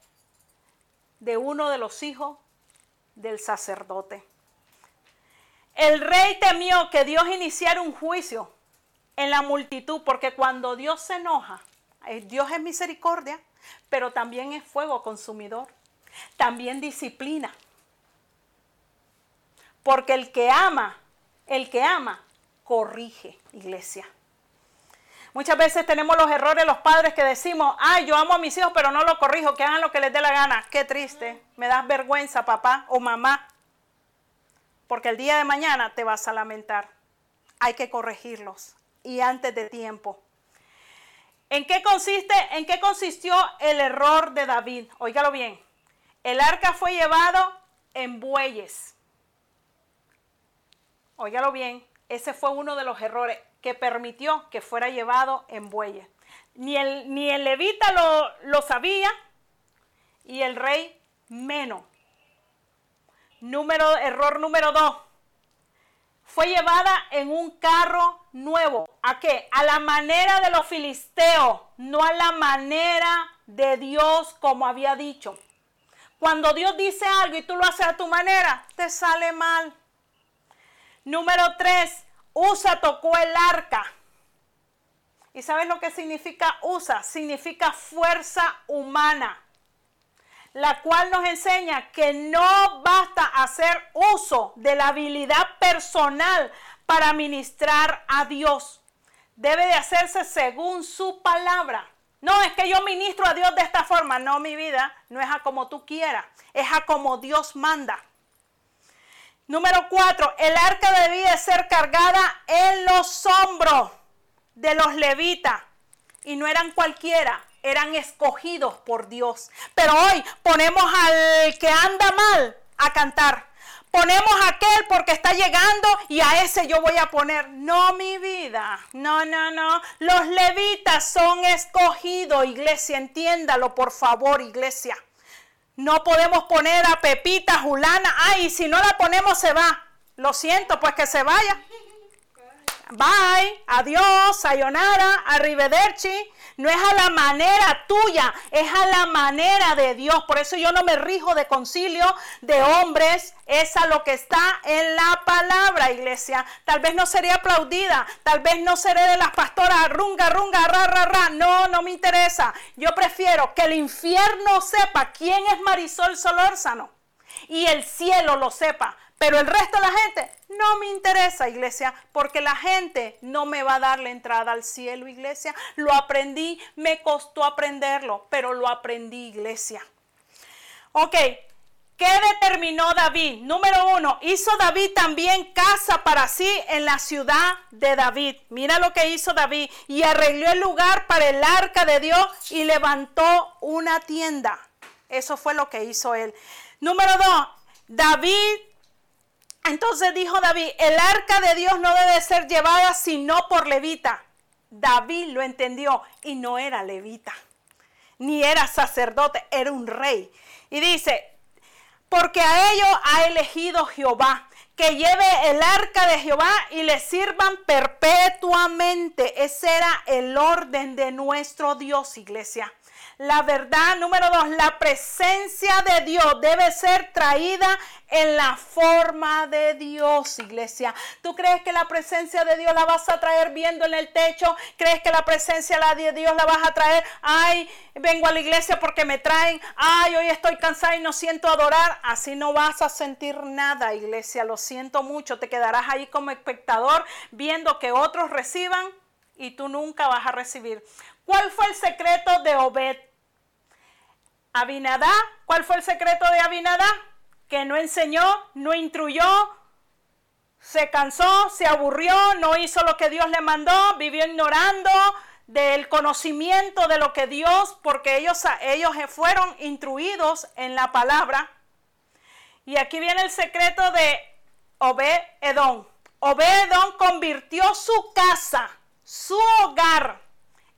B: de uno de los hijos del sacerdote. El rey temió que Dios iniciara un juicio en la multitud, porque cuando Dios se enoja, eh, Dios es misericordia, pero también es fuego consumidor, también disciplina. Porque el que ama, el que ama, corrige, iglesia. Muchas veces tenemos los errores los padres que decimos, ay, yo amo a mis hijos, pero no lo corrijo, que hagan lo que les dé la gana. Qué triste, me das vergüenza, papá o mamá, porque el día de mañana te vas a lamentar. Hay que corregirlos y antes de tiempo. ¿En qué consiste, en qué consistió el error de David? Óigalo bien. El arca fue llevado en bueyes. Óigalo bien, ese fue uno de los errores que permitió que fuera llevado en bueyes. Ni el, ni el levita lo, lo sabía y el rey menos. Número, error número dos. Fue llevada en un carro nuevo. ¿A qué? A la manera de los filisteos, no a la manera de Dios como había dicho. Cuando Dios dice algo y tú lo haces a tu manera, te sale mal. Número tres, Usa tocó el arca. ¿Y sabes lo que significa usa? Significa fuerza humana, la cual nos enseña que no basta hacer uso de la habilidad personal para ministrar a Dios. Debe de hacerse según su palabra. No, es que yo ministro a Dios de esta forma. No, mi vida, no es a como tú quieras, es a como Dios manda. Número cuatro, el arca debía ser cargada en los hombros de los levitas. Y no eran cualquiera, eran escogidos por Dios. Pero hoy ponemos al que anda mal a cantar. Ponemos a aquel porque está llegando y a ese yo voy a poner. No, mi vida. No, no, no. Los levitas son escogidos, iglesia. Entiéndalo, por favor, iglesia. No podemos poner a Pepita, Julana. Ay, si no la ponemos se va. Lo siento, pues que se vaya. Bye, adiós, sayonara, arrivederci. No es a la manera tuya, es a la manera de Dios. Por eso yo no me rijo de concilio de hombres. Es a lo que está en la palabra, iglesia. Tal vez no seré aplaudida, tal vez no seré de las pastoras runga, runga, ra, ra, ra. No, no me interesa. Yo prefiero que el infierno sepa quién es Marisol Solórzano y el cielo lo sepa. Pero el resto de la gente no me interesa, iglesia, porque la gente no me va a dar la entrada al cielo, iglesia. Lo aprendí, me costó aprenderlo, pero lo aprendí, iglesia. Ok, ¿Qué determinó David? Número uno, hizo David también casa para sí en la ciudad de David. Mira lo que hizo David. Y arregló el lugar para el arca de Dios y levantó una tienda. Eso fue lo que hizo él. Número dos, David. Entonces dijo David, el arca de Dios no debe ser llevada sino por levita. David lo entendió y no era levita, ni era sacerdote, era un rey. Y dice, porque a ellos ha elegido Jehová, que lleve el arca de Jehová y le sirvan perpetuamente. Ese era el orden de nuestro Dios, iglesia. La verdad, número dos, la presencia de Dios debe ser traída en la forma de Dios, iglesia. ¿Tú crees que la presencia de Dios la vas a traer viendo en el techo? ¿Crees que la presencia de Dios la vas a traer? Ay, vengo a la iglesia porque me traen. Ay, hoy estoy cansada y no siento adorar. Así no vas a sentir nada, iglesia. Lo siento mucho. Te quedarás ahí como espectador viendo que otros reciban y tú nunca vas a recibir. ¿Cuál fue el secreto de Obed? Abinadá, ¿cuál fue el secreto de Abinadá? Que no enseñó, no instruyó, se cansó, se aburrió, no hizo lo que Dios le mandó, vivió ignorando del conocimiento de lo que Dios, porque ellos, ellos fueron instruidos en la palabra. Y aquí viene el secreto de Obed Edom. Obed Edom convirtió su casa, su hogar,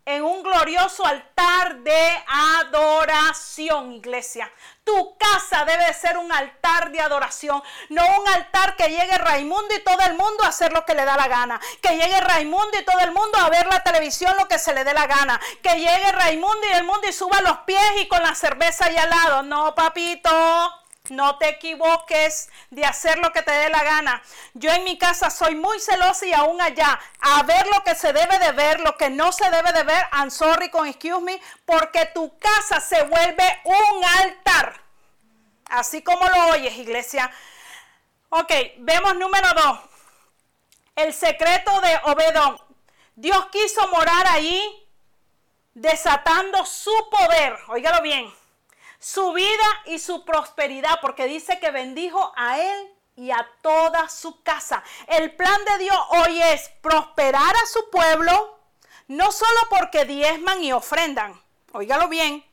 B: en un glorioso altar de adoración, iglesia. Tu casa debe ser un altar de adoración, no un altar que llegue Raimundo y todo el mundo a hacer lo que le da la gana, que llegue Raimundo y todo el mundo a ver la televisión lo que se le dé la gana, que llegue Raimundo y el mundo y suba los pies y con la cerveza ahí al lado. No, papito. No te equivoques de hacer lo que te dé la gana. Yo en mi casa soy muy celosa y aún allá, a ver lo que se debe de ver, lo que no se debe de ver, I'm sorry con excuse me, porque tu casa se vuelve un altar. Así como lo oyes, iglesia. Ok, vemos número dos. El secreto de Obedón. Dios quiso morar ahí desatando su poder. Óigalo bien su vida y su prosperidad, porque dice que bendijo a él y a toda su casa. El plan de Dios hoy es prosperar a su pueblo, no solo porque diezman y ofrendan, óigalo bien,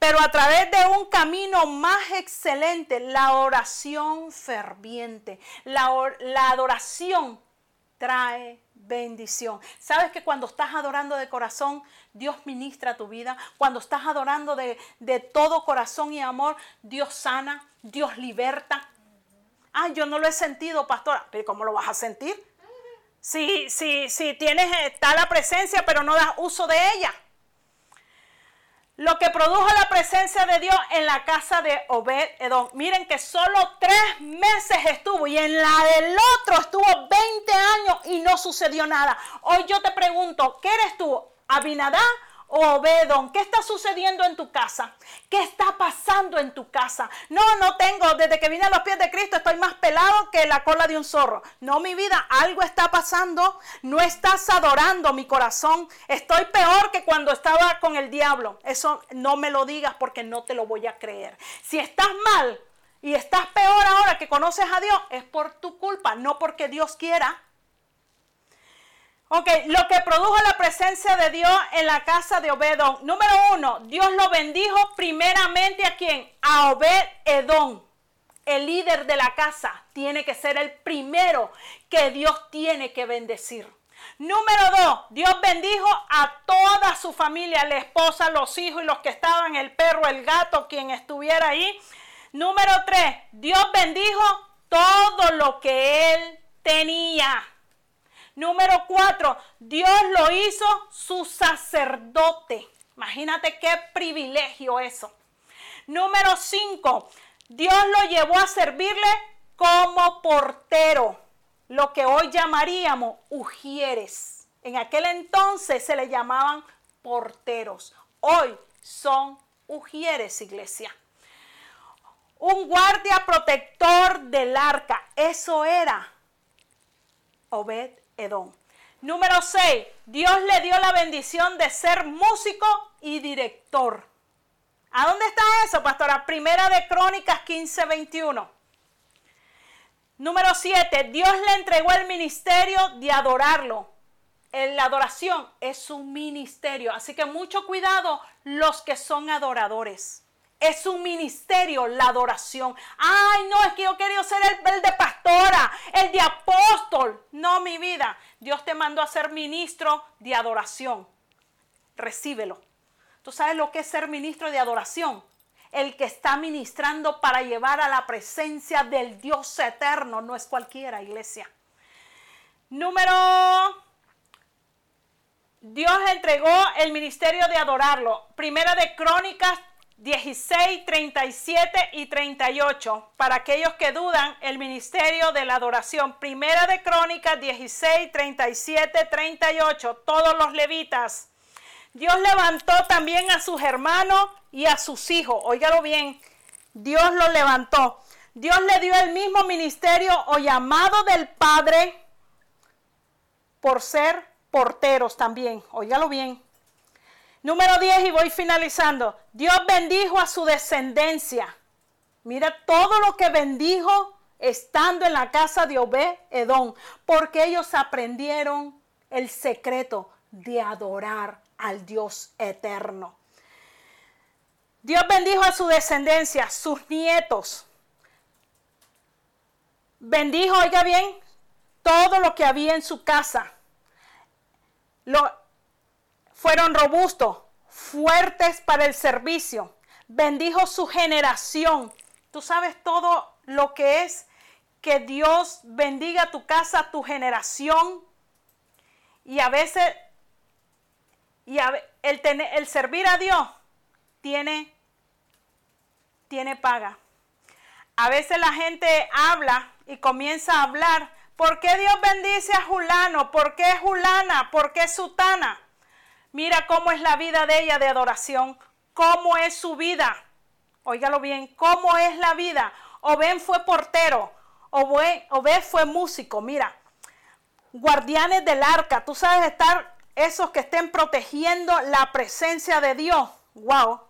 B: pero a través de un camino más excelente, la oración ferviente, la, la adoración trae bendición. ¿Sabes que cuando estás adorando de corazón, Dios ministra tu vida? Cuando estás adorando de, todo corazón y amor, Dios sana, Dios liberta. Ah, yo no lo he sentido, pastora. Pero ¿cómo lo vas a sentir? Si, si, si tienes, está la presencia, pero no das uso de ella. Lo que produjo la presencia de Dios en la casa de Obed Edom. Miren que solo tres meses estuvo y en la del otro estuvo 20 años y no sucedió nada. Hoy yo te pregunto, ¿qué eres tú? ¿Abinadá Obedón, ¿qué está sucediendo en tu casa? ¿Qué está pasando en tu casa? No, no tengo, desde que vine a los pies de Cristo estoy más pelado que la cola de un zorro. No, mi vida, algo está pasando. No estás adorando mi corazón. Estoy peor que cuando estaba con el diablo. Eso no me lo digas porque no te lo voy a creer. Si estás mal y estás peor ahora que conoces a Dios, es por tu culpa, no porque Dios quiera. Ok, lo que produjo la presencia de Dios en la casa de Obedón. Número uno, Dios lo bendijo primeramente a quién? A Obed Edom. El líder de la casa tiene que ser el primero que Dios tiene que bendecir. Número dos, Dios bendijo a toda su familia, la esposa, los hijos y los que estaban, el perro, el gato, quien estuviera ahí. Número tres, Dios bendijo todo lo que él tenía. Número cuatro, Dios lo hizo su sacerdote. Imagínate qué privilegio eso. Número cinco, Dios lo llevó a servirle como portero, lo que hoy llamaríamos ujieres. En aquel entonces se le llamaban porteros. Hoy son ujieres, iglesia. un guardia protector del arca. Eso era Obed Edom. Número 6. Dios le dio la bendición de ser músico y director. ¿A dónde está eso, pastora? Primera de Crónicas 15, 21. Número 7. Dios le entregó el ministerio de adorarlo. La adoración es un ministerio. Así que mucho cuidado los que son adoradores. Es un ministerio la adoración. Ay, no, es que yo quería ser el, de pastora, el de apóstol. No, mi vida. Dios te mandó a ser ministro de adoración. Recíbelo. ¿Tú sabes lo que es ser ministro de adoración? El que está ministrando para llevar a la presencia del Dios eterno. No es cualquiera, iglesia. Número Dios entregó el ministerio de adorarlo. Primera de Crónicas 16, 37 y 38. Para aquellos que dudan, el ministerio de la adoración. Primera de Crónicas 16, 37, 38. Todos los levitas. Dios levantó también a sus hermanos y a sus hijos. Óigalo bien. Dios los levantó. Dios le dio el mismo ministerio o llamado del Padre por ser porteros también. Óigalo bien. Número 10 y voy finalizando. Dios bendijo a su descendencia. Mira todo lo que bendijo estando en la casa de Obed Edom, porque ellos aprendieron el secreto de adorar al Dios eterno. Dios bendijo a su descendencia, sus nietos. Bendijo, oiga bien, todo lo que había en su casa. Lo, fueron robustos, fuertes para el servicio. Bendijo su generación. Tú sabes todo lo que es que Dios bendiga tu casa, tu generación. Y a veces, y el, el servir a Dios tiene, tiene paga. A veces la gente habla y comienza a hablar. ¿Por qué Dios bendice a Julano? ¿Por qué Julana? ¿Por qué Sutana? Mira cómo es la vida de ella de adoración, cómo es su vida. Óigalo bien, cómo es la vida. Obed fue portero, Obed fue músico, mira. Guardianes del arca, tú sabes estar esos que estén protegiendo la presencia de Dios. Wow,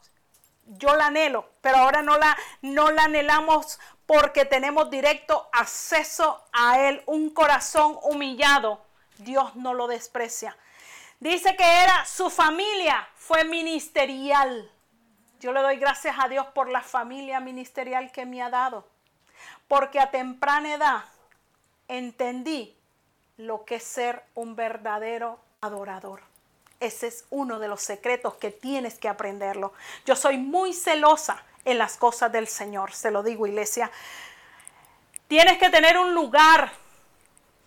B: yo la anhelo, pero ahora no la, no la anhelamos porque tenemos directo acceso a Él, un corazón humillado. Dios no lo desprecia. Dice que era su familia, fue ministerial. Yo le doy gracias a Dios por la familia ministerial que me ha dado. Porque a temprana edad entendí lo que es ser un verdadero adorador. Ese es uno de los secretos que tienes que aprenderlo. Yo soy muy celosa en las cosas del Señor, se lo digo iglesia. Tienes que tener un lugar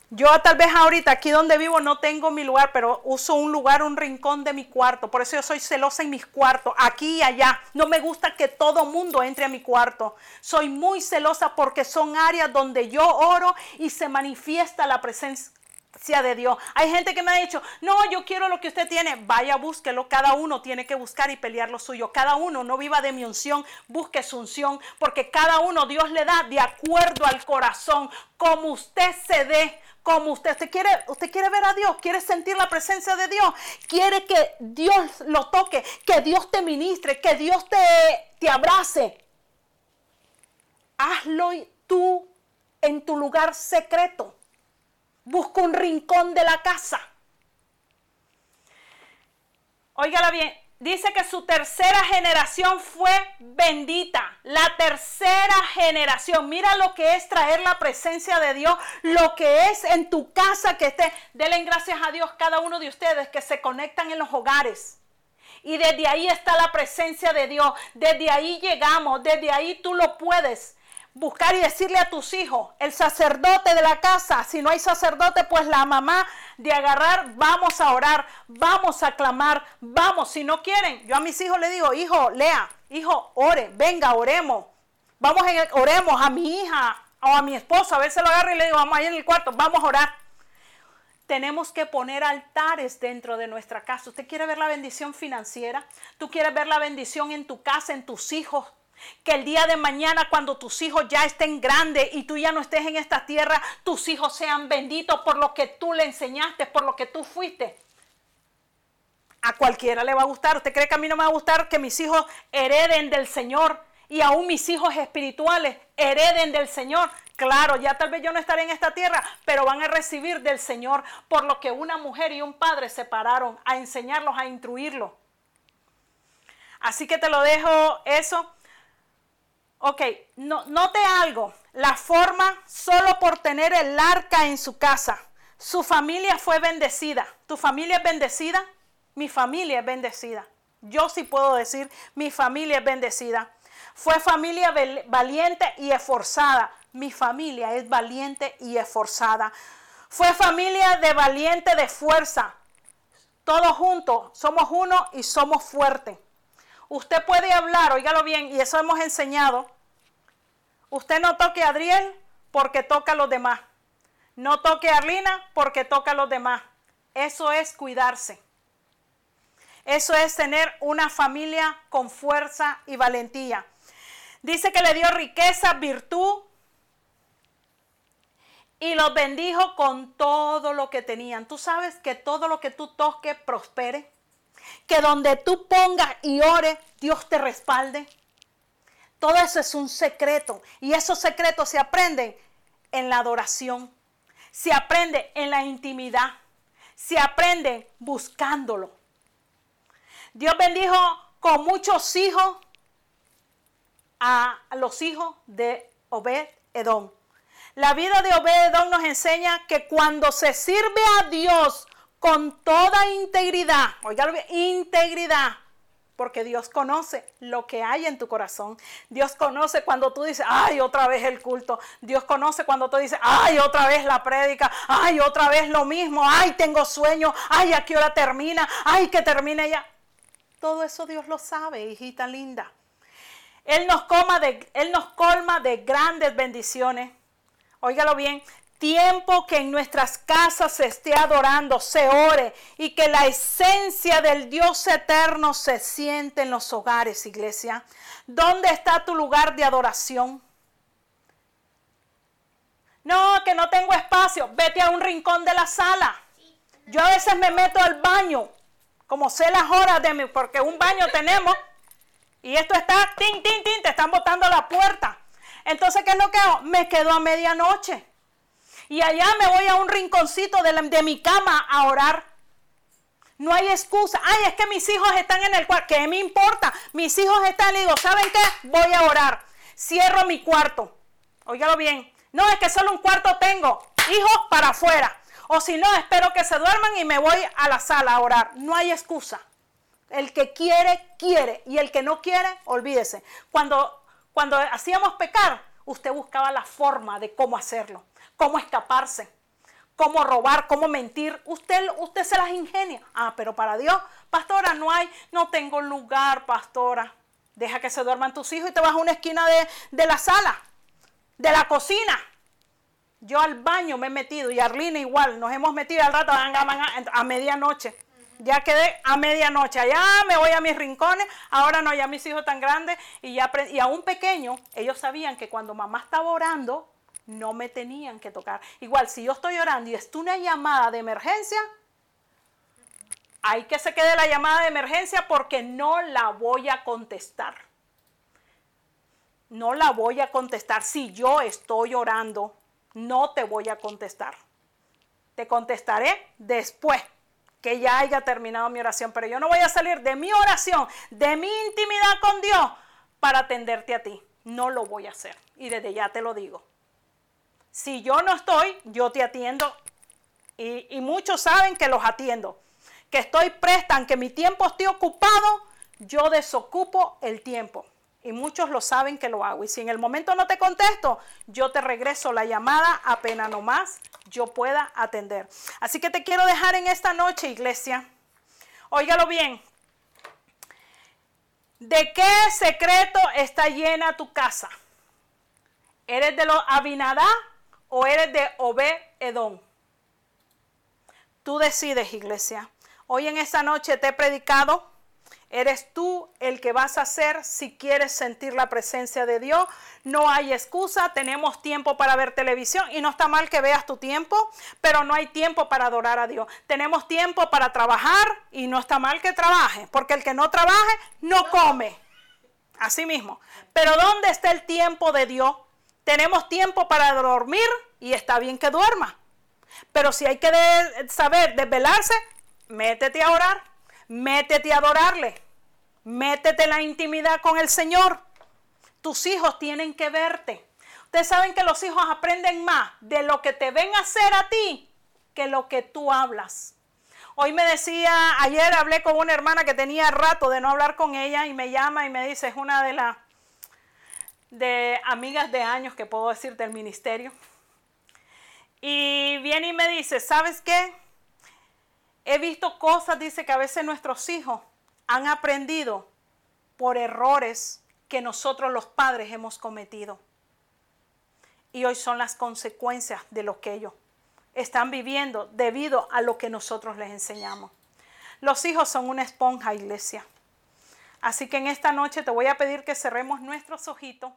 B: yo tal vez ahorita aquí donde vivo no tengo mi lugar, pero uso un lugar, un rincón de mi cuarto. Por eso yo soy celosa en mis cuartos, aquí y allá. No me gusta que todo mundo entre a mi cuarto. Soy muy celosa porque son áreas donde yo oro y se manifiesta la presencia de Dios. Hay gente que me ha dicho, no, yo quiero lo que usted tiene. Vaya, búsquelo. Cada uno tiene que buscar y pelear lo suyo. Cada uno no viva de mi unción, busque su unción, porque cada uno Dios le da de acuerdo al corazón, como usted se dé como usted. Quiere, usted quiere ver a Dios, quiere sentir la presencia de Dios, quiere que Dios lo toque, que Dios te ministre, que Dios te, te abrace. Hazlo tú en tu lugar secreto. Busca un rincón de la casa. Óigala bien, dice que su tercera generación fue bendita. La tercera generación. Mira lo que es traer la presencia de Dios, lo que es en tu casa que esté. Denle gracias a Dios cada uno de ustedes que se conectan en los hogares. Y desde ahí está la presencia de Dios. Desde ahí llegamos. Desde ahí tú lo puedes buscar y decirle a tus hijos, el sacerdote de la casa, si no hay sacerdote, pues la mamá de agarrar, vamos a orar, vamos a clamar, vamos, si no quieren, yo a mis hijos le digo, hijo, lea, hijo, ore, venga, oremos, vamos, en oremos a mi hija o a mi esposo, a veces lo agarro y le digo, vamos ahí en el cuarto, vamos a orar. Tenemos que poner altares dentro de nuestra casa. ¿Usted quiere ver la bendición financiera? ¿Tú quieres ver la bendición en tu casa, en tus hijos? Que el día de mañana, cuando tus hijos ya estén grandes y tú ya no estés en esta tierra, tus hijos sean benditos por lo que tú le enseñaste, por lo que tú fuiste. A cualquiera le va a gustar. ¿Usted cree que a mí no me va a gustar que mis hijos hereden del Señor y aún mis hijos espirituales hereden del Señor? Claro, ya tal vez yo no estaré en esta tierra, pero van a recibir del Señor por lo que una mujer y un padre se pararon a enseñarlos, a instruirlos. Así que te lo dejo eso. Ok, no, note algo. La forma solo por tener el arca en su casa. Su familia fue bendecida. ¿Tu familia es bendecida? Mi familia es bendecida. Yo sí puedo decir, mi familia es bendecida. Fue familia valiente y esforzada. Mi familia es valiente y esforzada. Fue familia de valiente de fuerza. Todos juntos somos uno y somos fuertes. Usted puede hablar, óigalo bien, y eso hemos enseñado. Usted no toque a Adriel porque toca a los demás. No toque a Arlina porque toca a los demás. Eso es cuidarse. Eso es tener una familia con fuerza y valentía. Dice que le dio riqueza, virtud y los bendijo con todo lo que tenían. Tú sabes que todo lo que tú toques prospere. Que donde tú pongas y ores, Dios te respalde. Todo eso es un secreto. Y esos secretos se aprenden en la adoración. Se aprende en la intimidad. Se aprende buscándolo. Dios bendijo con muchos hijos a los hijos de Obed Edom. La vida de Obed Edom nos enseña que cuando se sirve a Dios con toda integridad, oiga, integridad, porque Dios conoce lo que hay en tu corazón. Dios conoce cuando tú dices, ay, otra vez el culto. Dios conoce cuando tú dices, ay, otra vez la prédica. Ay, otra vez lo mismo. Ay, tengo sueño. Ay, ¿a qué hora termina? Ay, que termine ya. Todo eso Dios lo sabe, hijita linda. Él nos, coma de, él nos colma de grandes bendiciones. Óigalo bien, tiempo que en nuestras casas se esté adorando, se ore y que la esencia del Dios eterno se siente en los hogares, iglesia. ¿Dónde está tu lugar de adoración? No, que no tengo espacio. Vete a un rincón de la sala. Yo a veces me meto al baño, como sé las horas de mi, porque un baño tenemos y esto está, tin, tin, tin, te están botando la puerta. Entonces, ¿qué es lo que? Me quedo a medianoche. Y allá me voy a un rinconcito de, mi cama a orar. No hay excusa. Ay, es que mis hijos están en el cuarto. ¿Qué me importa? Mis hijos están, y digo, ¿saben qué? Voy a orar. Cierro mi cuarto. Óigalo bien. No, es que solo un cuarto tengo. Hijos para afuera. O si no, espero que se duerman y me voy a la sala a orar. No hay excusa. El que quiere, quiere. Y el que no quiere, olvídese. Cuando, cuando hacíamos pecar, usted buscaba la forma de cómo hacerlo, cómo escaparse, cómo robar, cómo mentir. Usted, usted se las ingenia. Ah, pero para Dios, pastora, no hay, no tengo lugar, pastora. Deja que se duerman tus hijos y te vas a una esquina de, de la sala, de la cocina. Yo al baño me he metido y Arlina igual, nos hemos metido al rato a medianoche ya quedé a medianoche, allá me voy a mis rincones, ahora no, ya mis hijos tan grandes y, ya, y aún pequeños, ellos sabían que cuando mamá estaba orando, no me tenían que tocar. Igual, si yo estoy orando y es una llamada de emergencia, hay que se quede la llamada de emergencia porque no la voy a contestar. No la voy a contestar. Si yo estoy orando, no te voy a contestar. Te contestaré después que ya haya terminado mi oración, pero yo no voy a salir de mi oración, de mi intimidad con Dios para atenderte a ti. No lo voy a hacer. Y desde ya te lo digo. Si yo no estoy, yo te atiendo. Y, muchos saben que los atiendo. Que estoy presta, aunque mi tiempo esté ocupado, yo desocupo el tiempo. Y muchos lo saben que lo hago. Y si en el momento no te contesto, yo te regreso la llamada apenas nomás yo pueda atender. Así que te quiero dejar en esta noche, iglesia. Óigalo bien. ¿De qué secreto está llena tu casa? ¿Eres de los Abinadá o eres de Obed Edom? Tú decides, iglesia. Hoy en esta noche te he predicado Eres tú el que vas a hacer si quieres sentir la presencia de Dios. No hay excusa, tenemos tiempo para ver televisión y no está mal que veas tu tiempo, pero no hay tiempo para adorar a Dios. Tenemos tiempo para trabajar y no está mal que trabaje, porque el que no trabaje no come. Así mismo. Pero ¿dónde está el tiempo de Dios? Tenemos tiempo para dormir y está bien que duerma. Pero si hay que saber desvelarse, métete a orar, métete a adorarle, métete en la intimidad con el Señor. Tus hijos tienen que verte. Ustedes saben que los hijos aprenden más de lo que te ven hacer a ti que lo que tú hablas. Hoy me decía, ayer hablé con una hermana que tenía rato de no hablar con ella y me llama y me dice, es una de las de amigas de años que puedo decir del ministerio. Y viene y me dice, ¿sabes qué? He visto cosas, dice que a veces nuestros hijos han aprendido por errores que nosotros los padres hemos cometido. Y hoy son las consecuencias de lo que ellos están viviendo debido a lo que nosotros les enseñamos. Los hijos son una esponja, iglesia. Así que en esta noche te voy a pedir que cerremos nuestros ojitos.